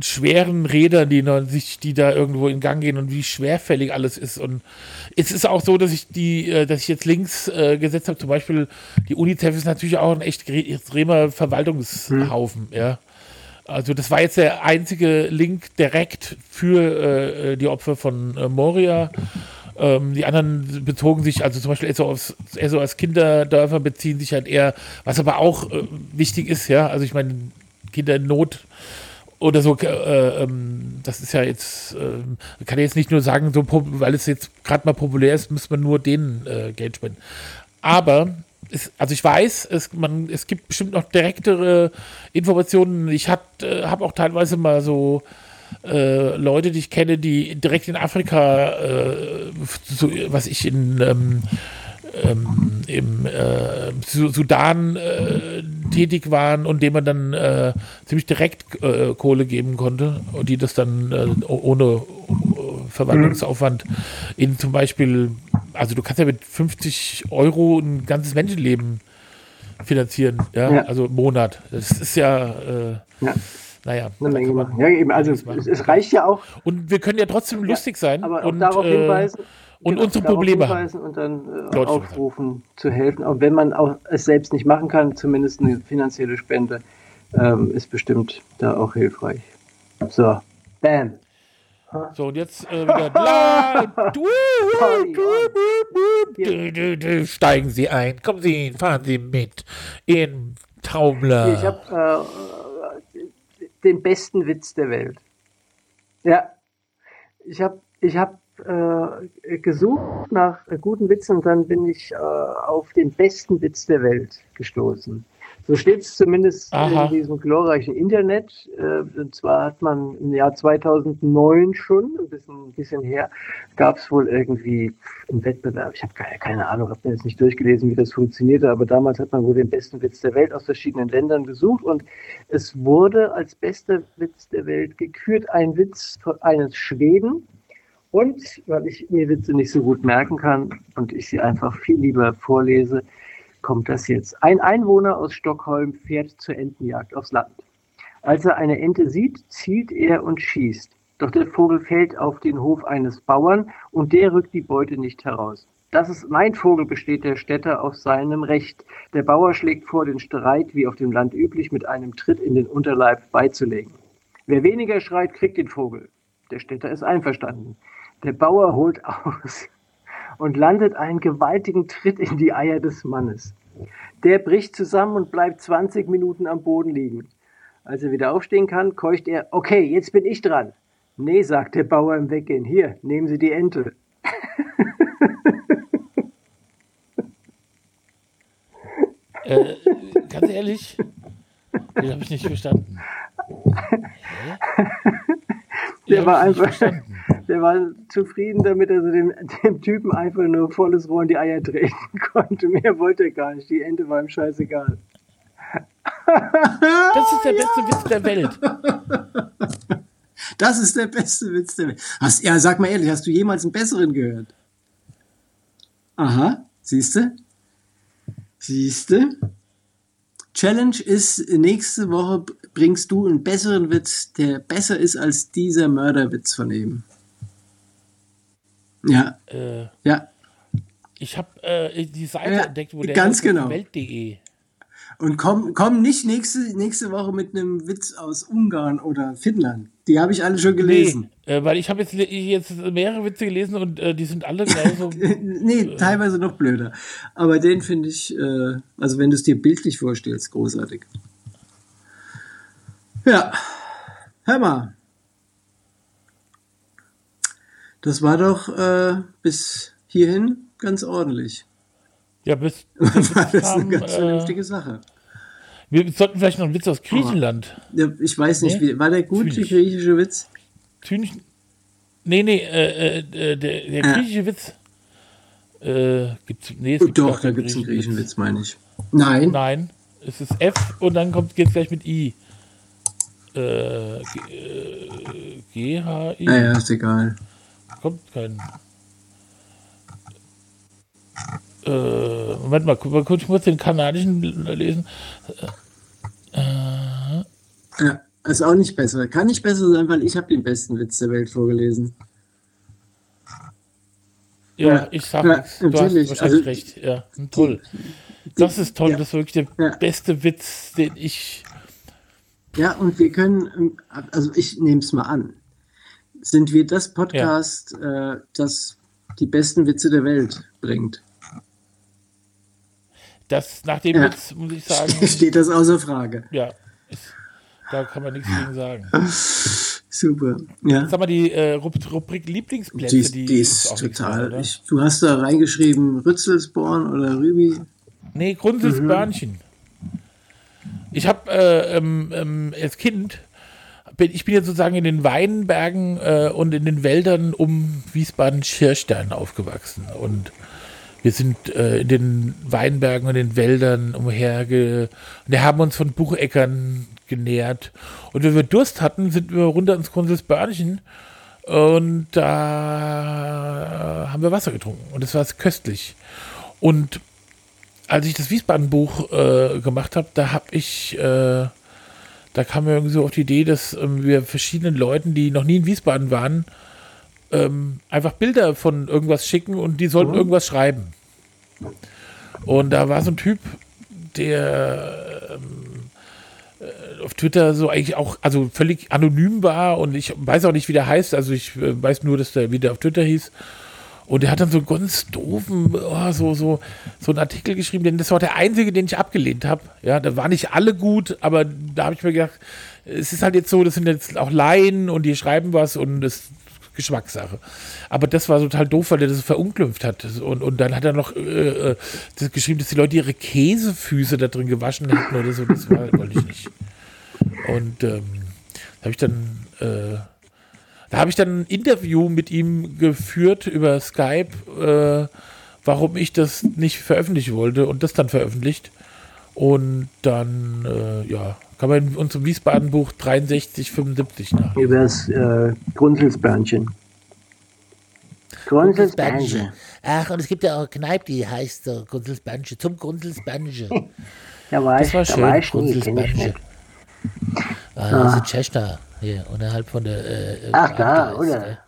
schweren Rädern, die, sich, die da irgendwo in Gang gehen und wie schwerfällig alles ist. Und es ist auch so, dass ich die, äh, dass ich jetzt links äh, gesetzt habe, zum Beispiel die UNICEF ist natürlich auch ein echt extremer Verwaltungshaufen, ja. Also das war jetzt der einzige Link direkt für äh, die Opfer von äh, Moria. Ähm, die anderen bezogen sich, also zum Beispiel SOS, SOS Kinderdörfer beziehen sich halt eher, was aber auch äh, wichtig ist, ja, also ich meine, Kinder in Not oder so, äh, ähm, das ist ja jetzt, man kann jetzt nicht nur sagen, so, weil es jetzt gerade mal populär ist, muss man nur denen äh, Geld spenden. Aber, es, also ich weiß, es, man, es gibt bestimmt noch direktere Informationen. Ich äh, habe auch teilweise mal so äh, Leute, die ich kenne, die direkt in Afrika, äh, so, was ich in ähm, ähm, im äh, Su- Sudan äh, tätig waren und dem man dann äh, ziemlich direkt äh, Kohle geben konnte und die das dann äh, ohne äh, Verwaltungsaufwand in zum Beispiel, also du kannst ja mit 50 Euro ein ganzes Menschenleben finanzieren, ja, Ja. also im Monat. Das ist ja, Ja. naja. Eine Menge man machen. Ja, eben, also es, es reicht ja auch, Und wir können ja trotzdem lustig sein aber und, darauf hinweisen. Und genau, unsere Probleme haben. und dann äh, aufrufen zu helfen. Auch wenn man auch es selbst nicht machen kann, zumindest eine finanzielle Spende ähm, ist bestimmt da auch hilfreich. So, bam. So, und jetzt äh, wieder steigen Sie ein, kommen Sie, fahren Sie mit in Taumler. Ich habe äh, den besten Witz der Welt. Ja, ich habe ich hab, äh, gesucht nach guten Witzen und dann bin ich äh, auf den besten Witz der Welt gestoßen. So steht es zumindest Aha. in diesem glorreichen Internet. Äh, und zwar hat man im Jahr 2009 schon, ein bisschen, ein bisschen her, gab es wohl irgendwie einen Wettbewerb. Ich habe keine, keine Ahnung, habe mir jetzt nicht durchgelesen, wie das funktionierte, aber damals hat man wohl den besten Witz der Welt aus verschiedenen Ländern gesucht und es wurde als bester Witz der Welt gekürt ein Witz von eines Schweden. Und weil ich mir Witze nicht so gut merken kann und ich sie einfach viel lieber vorlese, kommt das jetzt. Ein Einwohner aus Stockholm fährt zur Entenjagd aufs Land. Als er eine Ente sieht, zielt er und schießt. Doch der Vogel fällt auf den Hof eines Bauern und der rückt die Beute nicht heraus. Das ist mein Vogel, besteht der Städter auf seinem Recht. Der Bauer schlägt vor, den Streit, wie auf dem Land üblich, mit einem Tritt in den Unterleib beizulegen. Wer weniger schreit, kriegt den Vogel. Der Städter ist einverstanden. Der Bauer holt aus und landet einen gewaltigen Tritt in die Eier des Mannes. Der bricht zusammen und bleibt 20 Minuten am Boden liegen. Als er wieder aufstehen kann, keucht er, okay, jetzt bin ich dran. Nee, sagt der Bauer im Weggehen, hier, nehmen Sie die Ente. *laughs* Äh, ganz ehrlich, den habe ich nicht verstanden. *laughs* Der war einfach, verstanden. *laughs* der war zufrieden damit, dass er dem, dem Typen einfach nur volles Rohr in die Eier treten *laughs* konnte. Mehr wollte er gar nicht. Die Ente war ihm scheißegal. *laughs* Das ist der beste Witz der Welt. Das ist der beste Witz der Welt. Hast, ja, sag mal ehrlich, hast du jemals einen besseren gehört? Aha, siehste? Siehste? Challenge ist, nächste Woche bringst du einen besseren Witz, der besser ist als dieser Mörderwitz von eben. Ja, Äh, ja. ich habe äh, die Seite Ja, entdeckt, wo der ganz ist, genau. Welt.de. Und komm, komm nicht nächste, nächste Woche mit einem Witz aus Ungarn oder Finnland. Die habe ich alle schon gelesen. Nee, äh, weil ich habe jetzt, jetzt mehrere Witze gelesen und äh, die sind alle genauso. *laughs* Nee, teilweise noch blöder. Aber den finde ich, äh, also wenn du es dir bildlich vorstellst, großartig. Ja, hör mal. Das war doch äh, bis hierhin ganz ordentlich. ja, bis, *laughs* War das kam, eine ganz äh, vernünftige Sache. wir sollten vielleicht noch einen Witz aus Griechenland. Ja, ich weiß nicht, Nee? wie, war der gut, der Zynisch. griechische Witz? Zynisch. Nee, nee, äh, äh, der, der Ja. griechische Witz. Äh, gibt's, nee, es gibt Doch, da gibt es einen griechischen Witz. Meine ich. Nein. Nein, es ist F und dann kommt geht's gleich mit I. Äh, G, äh, G H I. Naja, ist egal. Kommt kein. Äh, Moment mal, guck mal kurz, ich muss den kanadischen lesen. Ja, ist auch nicht besser. Kann nicht besser sein, weil ich habe den besten Witz der Welt vorgelesen. Ja, Ja, ich sag ja, nichts. Du hast wahrscheinlich Also, recht. Ja, toll. Das ist toll. ja. Das ist wirklich der beste Witz, den ich. Ja, und wir können, ähm, also ich nehme es mal an, sind wir das Podcast, äh, das die besten Witze der Welt bringt. Das nach dem Ja. Witz muss ich sagen, *laughs* Steht das außer Frage. ja, ist, da kann man nichts gegen sagen. *laughs* Super. Ja. Sag mal, die äh, Rub- Rubrik Lieblingsplätze, Die, ist- die, die ist total. ich, du hast da reingeschrieben Rützelsborn oder Rübi. Nee, Grundsitz Mhm. Ich habe äh, ähm, ähm, als Kind, bin, ich bin jetzt sozusagen in den Weinbergen äh, und in den Wäldern um Wiesbaden-Schirstein aufgewachsen. Und wir sind äh, in den Weinbergen und den Wäldern umherge... Und wir haben uns von Bucheckern genährt. Und wenn wir Durst hatten, sind wir runter ins Grundsitz Börnchen und da haben wir Wasser getrunken. Und es war köstlich. Und als ich das Wiesbaden-Buch äh, gemacht habe, da habe ich, äh, da kam mir irgendwie so auf die Idee, dass ähm, wir verschiedenen Leuten, die noch nie in Wiesbaden waren, ähm, einfach Bilder von irgendwas schicken und die sollten irgendwas schreiben. Und da war so ein Typ, der ähm, äh, auf Twitter so eigentlich auch, also völlig anonym war und ich weiß auch nicht, wie der heißt, also ich äh, weiß nur, dass der, wie der auf Twitter hieß. Und der hat dann so einen ganz doofen, oh, so, so, so einen Artikel geschrieben, denn das war der einzige, den ich abgelehnt habe. Ja, da waren nicht alle gut, aber da habe ich mir gedacht, es ist halt jetzt so, das sind jetzt auch Laien und die schreiben was und das ist Geschmackssache. Aber das war total doof, weil der das verunglimpft hat. Und, und dann hat er noch äh, äh, das geschrieben, dass die Leute ihre Käsefüße da drin gewaschen hätten oder so. Das war, wollte ich nicht. Und ähm, habe ich dann äh, da habe ich dann ein Interview mit ihm geführt über Skype, äh, warum ich das nicht veröffentlichen wollte und das dann veröffentlicht. Und dann, äh, ja, kann man in unserem Wiesbaden-Buch 6375 nach. Über das äh, Grunzelsbörnchen. Grunzelsbörnchen. Ach, und es gibt ja auch eine Kneipe, die heißt so Grunzelsbandche, zum Grunzelsbandche. Da war Das ich, war da schön, war ich nie, ich nicht. Ah, das ist Chester, hier, unterhalb von der... Äh, Ach, da, oder? gell?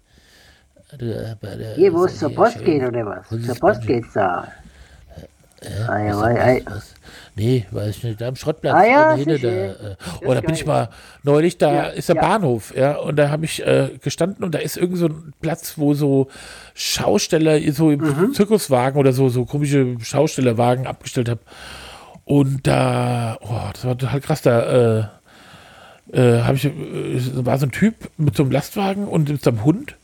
Du, bei der- Hier, wo es zur Post schön. geht, oder was? Zur. Post geht's da. Ah, ja, Was, ey, was, was? Nee, weiß ich nicht. Da am Schrottplatz. Ah, ja, sicher. da, äh, Oh, da bin ich mal neulich, da Ja, ist der ja. Bahnhof, ja, und da habe ich äh, gestanden und da ist irgend so ein Platz, wo so Schausteller so im Mhm. Zirkuswagen oder so, so komische Schaustellerwagen abgestellt habe. Und da, oh, das war total krass, da äh, äh, habe ich, äh, war so ein Typ mit so einem Lastwagen und mit so einem Hund.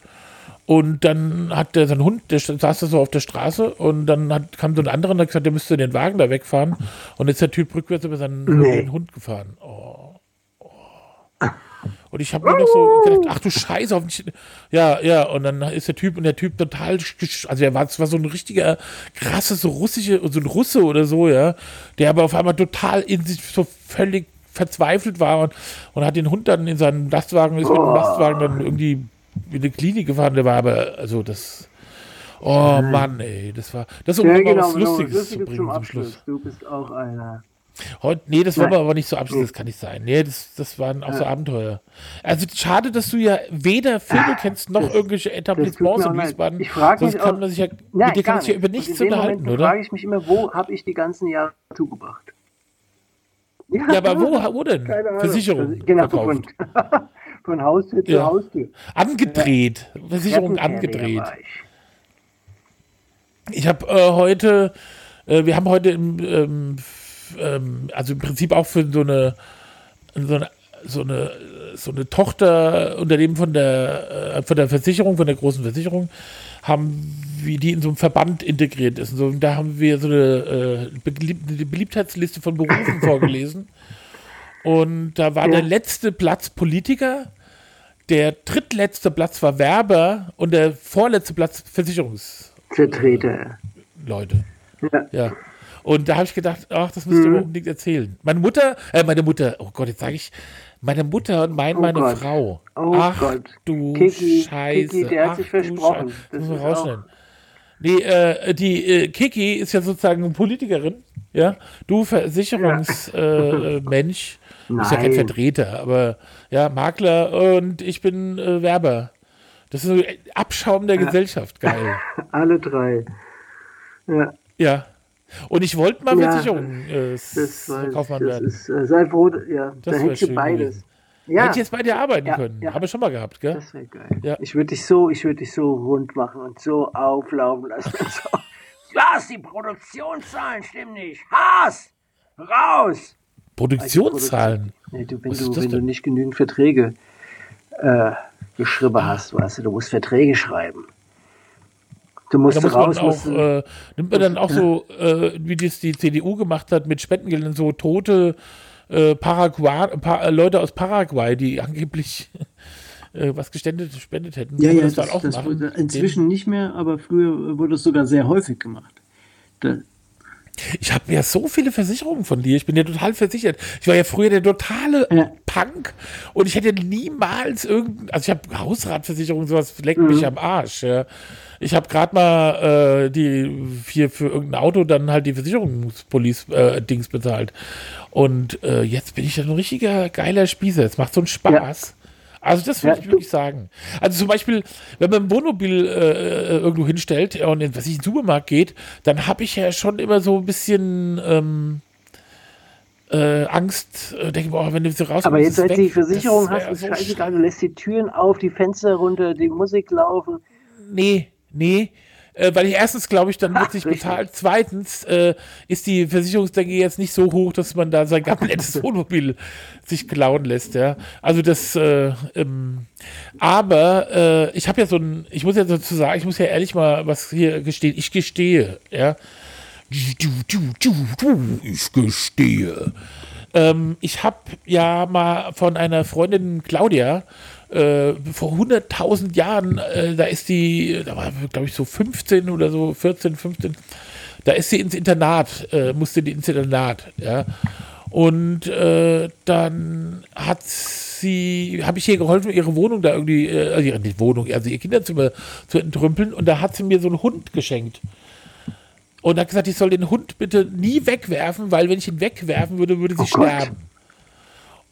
Und dann hat der sein Hund, der saß da so auf der Straße und dann hat, kam so ein anderer und hat gesagt, der müsste den Wagen da wegfahren. Und jetzt ist der Typ rückwärts über seinen Nee. Hund gefahren. Oh. oh. Und ich habe mir noch so gedacht, ach du Scheiße, hoffentlich. Ja, ja, und dann ist der Typ und der Typ total, also er war, es war so ein richtiger krasses, so russische, so ein Russe oder so, ja, der aber auf einmal total in sich so völlig verzweifelt war und, und hat den Hund dann in seinen Lastwagen, ist mit dem Lastwagen dann irgendwie in die Klinik gefahren, der war aber, also das, oh Mann, ey, das war, das ist um Ja, genau, was genau. Lustiges Lustiges zu bringen zum zum. Schluss. Du bist auch einer. Heute, nee, das Nein. wir aber nicht so abschließen, das kann nicht sein. Nee, das, das waren auch so Abenteuer. Also schade, dass du ja weder Filme kennst, noch das- irgendwelche Etablissements in. Wiesbaden. Ich frage mich kann auch, man sich ja, Nein, mit dir gar kann sich ja über nicht. nichts unterhalten, Moment oder? frage ich mich immer, wo habe ich die ganzen Jahre zugebracht? Ja, aber wo, wo denn? Keine Ahnung. Versicherung Genau, verkauft. *laughs* von, von Haustür zu Ja. Haustür. Angedreht. Versicherung angedreht. ich. Habe äh, heute, äh, wir haben heute im, ähm, ähm, also im Prinzip auch für so eine, so eine, so eine, so eine Tochterunternehmen von der, äh, von der Versicherung, von der großen Versicherung, haben wie die in so einem Verband integriert ist. So, da haben wir so eine, äh, Belieb eine Beliebtheitsliste von Berufen *laughs* vorgelesen. Und da war Ja. der letzte Platz Politiker, der drittletzte Platz war Werber und der vorletzte Platz Versicherungs. Vertreter. Leute. Ja. Ja. Und da habe ich gedacht, ach, das müsst ihr Mhm. unbedingt erzählen. Meine Mutter, äh, meine Mutter, oh Gott, jetzt sage ich, meine Mutter und mein, Oh meine Gott. Frau. Oh ach Gott. du Kiki, Scheiße. Kiki, der hat ach, sich versprochen. Scheiße. Das muss man ist auch- rausschneiden. Nee, äh, die äh, Kiki ist ja sozusagen eine Politikerin, ja. Du Versicherungsmensch, äh, Mensch, ist ja kein. Vertreter, aber ja, Makler und ich bin äh, Werber. Das ist so ein Abschaum der Gesellschaft, geil. *laughs* Alle drei. Ja, Ja. Und ich wollte mal Ja, Versicherung äh, das Das werden. ist, äh, sei froh, ja, da wär hättest du beides. gewesen. Ja, Hätte ich jetzt bei dir arbeiten Ja, können. ja. Habe ich schon mal gehabt, gell? das wäre geil. Ja. Ich würde dich so, ich würde dich so rund machen und so auflaufen lassen. So. *laughs* Was? Die Produktionszahlen stimmen nicht. Haas! Raus! Produktionszahlen. Nee, du, wenn du, wenn du nicht genügend Verträge äh, geschrieben hast, weißt du, du musst Verträge schreiben. Du musst Da raus, auch, äh, nimmt man dann auch so, äh, wie das die CDU gemacht hat, mit Spendengeldern so tote äh, Paraguay, pa äh, Leute aus Paraguay, die angeblich *laughs* äh, was gespendet, gespendet hätten. Ja, ja, das das, das wurde inzwischen nicht mehr, aber früher wurde es sogar sehr häufig gemacht. Da, Ich habe ja so viele Versicherungen von dir. Ich bin ja total versichert. Ich war ja früher der totale Ja. Punk und ich hätte niemals irgendein, also ich habe Hausratversicherung, sowas leckt mich am Arsch. Ja. Ich habe gerade mal äh, die hier für irgendein Auto dann halt die Versicherungspolice-Dings bezahlt. Und äh, jetzt bin ich ja ein richtiger geiler Spießer. Es macht so einen Spaß. Also das würde Ja, ich wirklich sagen. Also zum Beispiel, wenn man ein Wohnmobil äh, irgendwo hinstellt und in, was ich, in den Supermarkt geht, dann habe ich ja schon immer so ein bisschen ähm, äh, Angst. Äh, denke, boah, wenn du sie rauskommst, aber jetzt, als du die. Versicherung hast, ist so scheißegal, du lässt die Türen auf, die Fenster runter, die Musik laufen. Nee, nee. Äh, weil ich erstens glaube ich, dann wird sich bezahlt. Zweitens äh, ist die Versicherungsdenke jetzt nicht so hoch, dass man da sein komplettes *laughs* Wohnmobil sich klauen lässt, ja. Also das, äh, ähm, aber äh, ich habe ja so ein, ich muss ja dazu sagen, ich muss ja ehrlich mal was hier gestehen. Ich gestehe, ja. Du, du, du, du, ich gestehe. Ähm, ich habe ja mal von einer Freundin Claudia äh, vor 100.000 Jahren, äh, da ist die, da war glaube ich so 15 oder so, 14, 15, da ist sie ins Internat, äh, musste die ins Internat, ja. Und äh, dann hat sie, habe ich ihr geholfen, ihre Wohnung da irgendwie, äh, also ihre nicht Wohnung, also ihr Kinderzimmer zu entrümpeln und da hat sie mir so einen Hund geschenkt. Und hat gesagt, ich soll den Hund bitte nie wegwerfen, weil wenn ich ihn wegwerfen würde, würde sie Oh sterben.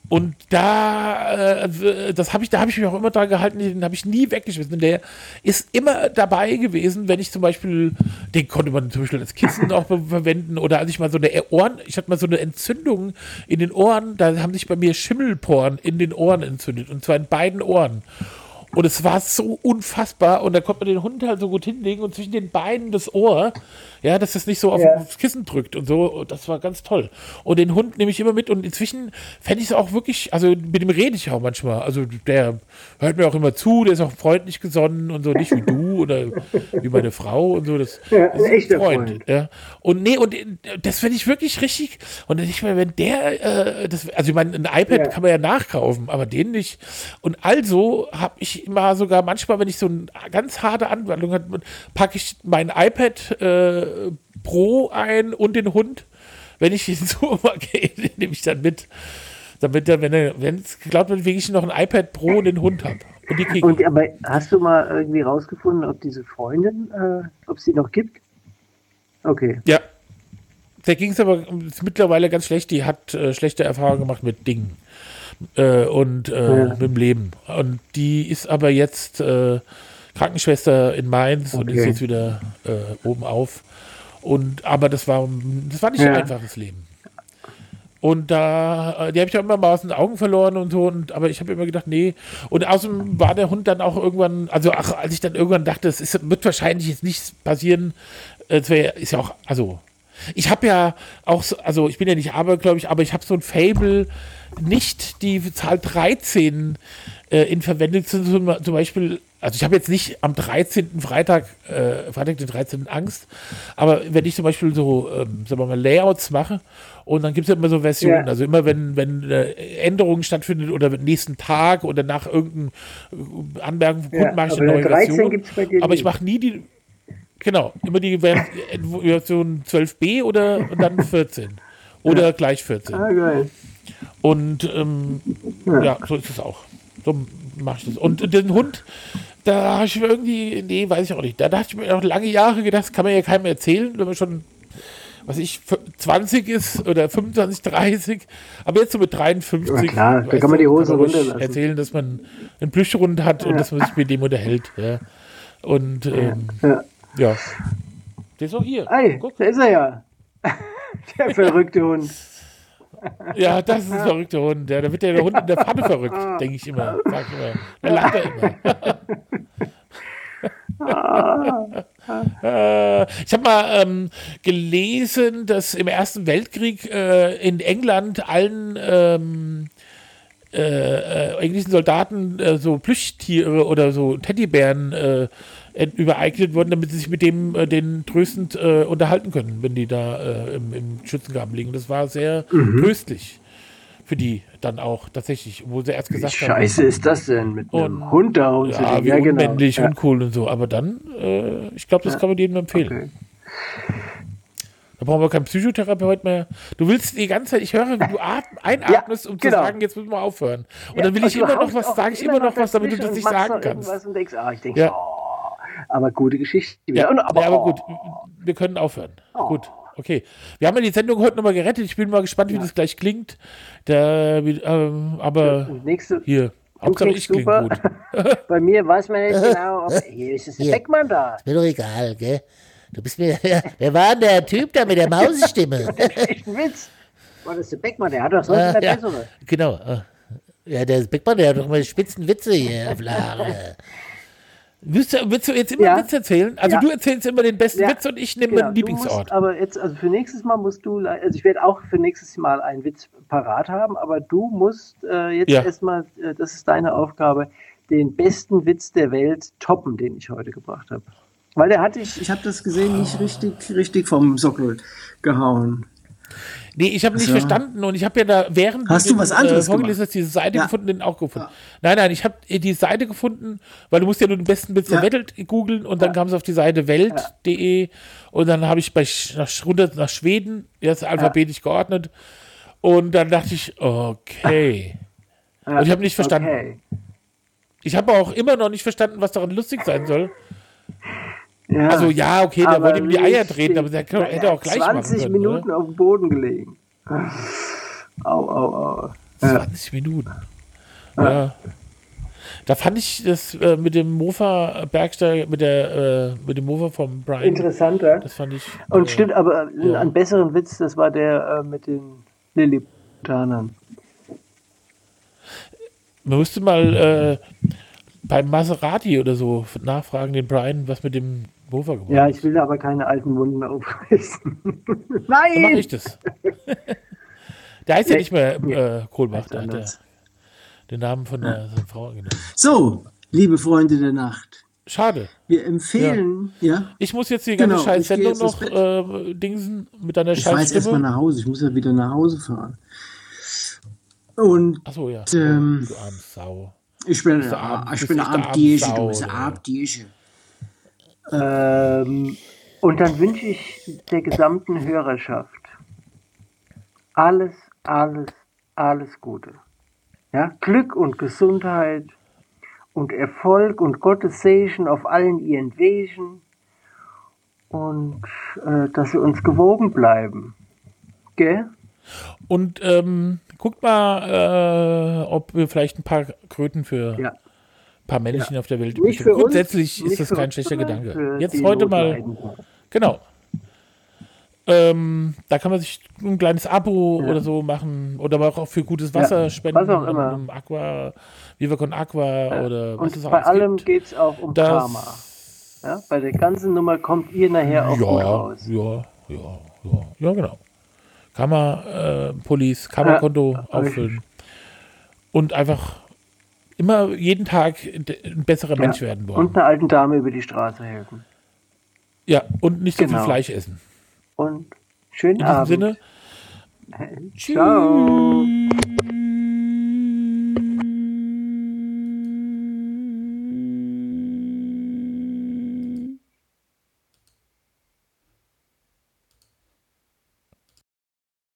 Und da, äh, das habe ich, da habe ich mich auch immer dran gehalten, den habe ich nie weggeschmissen. Und der ist immer dabei gewesen, wenn ich zum Beispiel, den konnte man zum Beispiel als Kissen *laughs* auch verwenden oder als ich mal so eine Ohren, ich hatte mal so eine Entzündung in den Ohren, da haben sich bei mir Schimmelporen in den Ohren entzündet und zwar in beiden Ohren. Und es war so unfassbar. Und da konnte man den Hund halt so gut hinlegen und zwischen den Beinen das Ohr, ja, dass es nicht so auf, Ja. aufs Kissen drückt und so. Das war ganz toll. Und den Hund nehme ich immer mit. Und inzwischen fände ich es auch wirklich, also mit dem rede ich auch manchmal. Also der hört mir auch immer zu, der ist auch freundlich gesonnen und so, nicht wie du *laughs* oder wie meine Frau und so. Das, Ja, das ist ein echter Freund. Ja. Und nee, und das finde ich wirklich richtig. Und ich meine, wenn der, äh, das, also ich meine, ein iPad Ja. kann man ja nachkaufen, aber den nicht. Und also habe ich immer sogar manchmal, wenn ich so eine ganz harte Anwendung habe, packe ich mein iPad äh, Pro ein und den Hund. Wenn ich in den *laughs* Supermarkt gehe, den nehme ich dann mit. Damit er, wenn er, wenn es glaubt, dann wirklich noch ein iPad Pro und den Hund habe. Und die kriegen. Und aber hast du mal irgendwie rausgefunden, ob diese Freundin, äh, ob sie noch gibt? Okay. Ja. Der ging es aber mittlerweile ganz schlecht. Die hat äh, schlechte Erfahrungen gemacht mit Dingen äh, und äh, Ja. mit dem Leben. Und die ist aber jetzt äh, Krankenschwester in Mainz und ist Okay. jetzt wieder äh, oben auf. Und aber das war das war nicht Ja. ein einfaches Leben. Und da, äh, die habe ich auch immer mal aus den Augen verloren und so. Und, aber ich habe immer gedacht, nee. Und außerdem war der Hund dann auch irgendwann, also ach, als ich dann irgendwann dachte, es ist, wird wahrscheinlich jetzt nichts passieren, äh, es wär, ist ja auch, also ich habe ja auch, so, also ich bin ja nicht abergläubig, aber ich habe so ein Fable, nicht die Zahl 13 äh, in Verwendung zu zum Beispiel, also ich habe jetzt nicht am 13. Freitag, äh, Freitag den 13. Angst, aber wenn ich zum Beispiel so, ähm, sagen wir mal, Layouts mache und dann gibt es ja immer so Versionen, Ja. also immer wenn, wenn äh, Änderungen stattfindet oder am nächsten Tag oder nach irgendeinem äh, Anmerkung vom Ja, Kunden mache ich eine eine neue 13 Version. aber ich mache nie die, Genau, immer die Ver- Version 12b oder dann 14. Oder gleich 14. Ah, geil. Und ähm, ja. so ist es auch. So mache ich das. Und den Hund, da habe ich mir irgendwie, nee, weiß ich auch nicht. Da dachte ich mir auch lange Jahre gedacht, das kann man ja keinem erzählen, wenn man schon, was ich, 20 ist oder 25, 30. Aber jetzt so mit 53. Ja, klar, da kann man die Hose runterlassen. Erzählen, dass man einen Plüschhund hat und dass man sich mit dem unterhält. Ja. Und ähm, Ja. ja. Der ist auch hier. Guck. da ist er ja. *laughs* Der verrückte Hund. Ja, das ist ein verrückter Hund. Ja, da wird der Hund in der Pfanne verrückt, denke ich immer. Sag immer. Da lacht er immer. Äh, ich habe mal ähm, gelesen, dass im Ersten Weltkrieg äh, in England allen ähm, äh, äh, englischen Soldaten äh, so Plüschtiere oder so Teddybären äh, übereignet wurden, damit sie sich mit dem äh, den tröstend äh, unterhalten können, wenn die da äh, im, im Schützengraben liegen. Das war sehr Mhm. tröstlich für die dann auch tatsächlich, wo sie erst Wie gesagt scheiße ist das denn, mit einem Und- Hund da haben, rumzulegen? ja, wie unmännlich, genau. Ja. uncool und so. Aber dann, äh, ich glaube, das kann man jedem empfehlen. Okay. Da brauchen wir keinen Psychotherapeut mehr. Du willst die ganze Zeit, ich höre, wie du *laughs* atm, einatmest, um zu genau. sagen, jetzt müssen wir aufhören. Und Ja, dann will ich und du immer noch was, sage ich immer noch was, damit du das nicht und sagen kannst. Und denkst, ah, ich denke, Ja. oh, aber gute Geschichte. Ja, Und, aber, aber, aber gut, oh, wir können aufhören. Gut, okay. Wir haben ja die Sendung heute nochmal gerettet. Ich bin mal gespannt, wie das gleich klingt. Da, ähm, aber nächste, hier, Hauptsache ich super. gut. *laughs* bei mir weiß man nicht *laughs* genau, ob, hier ist es Hier. Beckmann da. Mir doch egal, gell? Du bist mir. *laughs* Wer war denn der Typ da mit der Mausestimme? Echt ein Witz. War das der Beckmann? Der hat doch sonst Ah, eine ja. bessere. genau. äh. Ja, der Beckmann, der hat doch mal spitzen Witze hier auf Lager. Willst du, willst du jetzt immer Ja. einen Witz erzählen? Also Ja. du erzählst immer den besten Ja, Witz und ich nehme Genau, meinen Lieblingsort. Musst aber jetzt, also für nächstes Mal musst du, also ich werde auch für nächstes Mal einen Witz parat haben, aber du musst äh, jetzt Ja. erstmal, äh, das ist deine Aufgabe, den besten Witz der Welt toppen, den ich heute gebracht habe. Weil der hatte ich, ich habe das gesehen, nicht richtig, richtig vom Sockel gehauen. Nee, ich habe nicht verstanden und ich habe ja da während Hast du was anderes vorgelesen hast, diese Seite Ja. gefunden, den auch gefunden. Nein, nein, ich habe die Seite gefunden, weil du musst ja nur den besten Witz der Ja. Welt googeln und dann kam es auf die Seite welt.de und dann habe ich bei nach, runter nach Schweden, jetzt alphabetisch geordnet und dann dachte ich, okay. *laughs* Und ich habe nicht verstanden. Okay. Ich habe auch immer noch nicht verstanden, was daran lustig sein soll. Ja. Also ja, okay, der Aber wollte ihm die Eier treten, aber der kann- hätte auch gleich machen 20 können, Minuten auf dem Boden gelegen. Au, au, au. Ja. 20 Minuten. Ja. Da fand ich das äh, mit dem Mofa Bergsteiger, mit der äh, mit dem Mofa vom Brian. Interessanter. Das fand ich. Und äh, stimmt, aber ja. einen besseren Witz, das war der äh, mit den Lilliputanern. Man müsste mal äh, beim Maserati oder so nachfragen, den Brian, was mit dem Mofa geworden Ja, ich will aber keine alten Wunden mehr aufreißen. *laughs* Dann mache Nein! ich das. *laughs* der heißt ja Nee, nicht mehr äh, Kohlbach, der hat ja anders. den Namen von der, seiner Frau angenommen. So, liebe Freunde der Nacht, Schade. wir empfehlen, ja, Ich muss jetzt die ganze Genau, scheiß ich Sendung noch äh, dingsen mit deiner ich scheiß fahre jetzt erstmal nach Hause, ich muss ja wieder nach Hause fahren. Und Achso, ja. Ähm, du arme Sau. ich bin, ich bin eine Abdieche, arme du Sau, bist? Abdieche. Ähm, und dann wünsche ich der gesamten Hörerschaft alles, alles, alles Gute. Ja, Glück und Gesundheit und Erfolg und Gottes Segen auf allen ihren Wegen und äh, dass sie uns gewogen bleiben. Gell? Und ähm, guckt mal, äh, ob wir vielleicht ein paar Kröten für Ja. Paar Männchen auf der Welt übrig uns, Grundsätzlich nicht ist das kein uns, schlechter Gedanke. für Jetzt heute mal, genau. Ähm, da kann man sich ein kleines Abo oder so machen oder aber auch für gutes Wasser Ja, spenden. was auch immer. Aqua, Viva con Aqua oder was es Und auch bei allem geht es auch um Das- Karma. Ja, bei der ganzen Nummer kommt ihr nachher auch gut Ja, raus. ja, ja, ja, ja, genau. Kammer, äh, Police, Kammerkonto Ja, auffüllen. Und einfach immer jeden Tag ein besserer Mensch werden wollen. Und einer alten Dame über die Straße helfen. ja, und nicht so Genau. viel Fleisch essen. Und schönen In diesem Abend. Sinne, *laughs* Ciao. tschüss.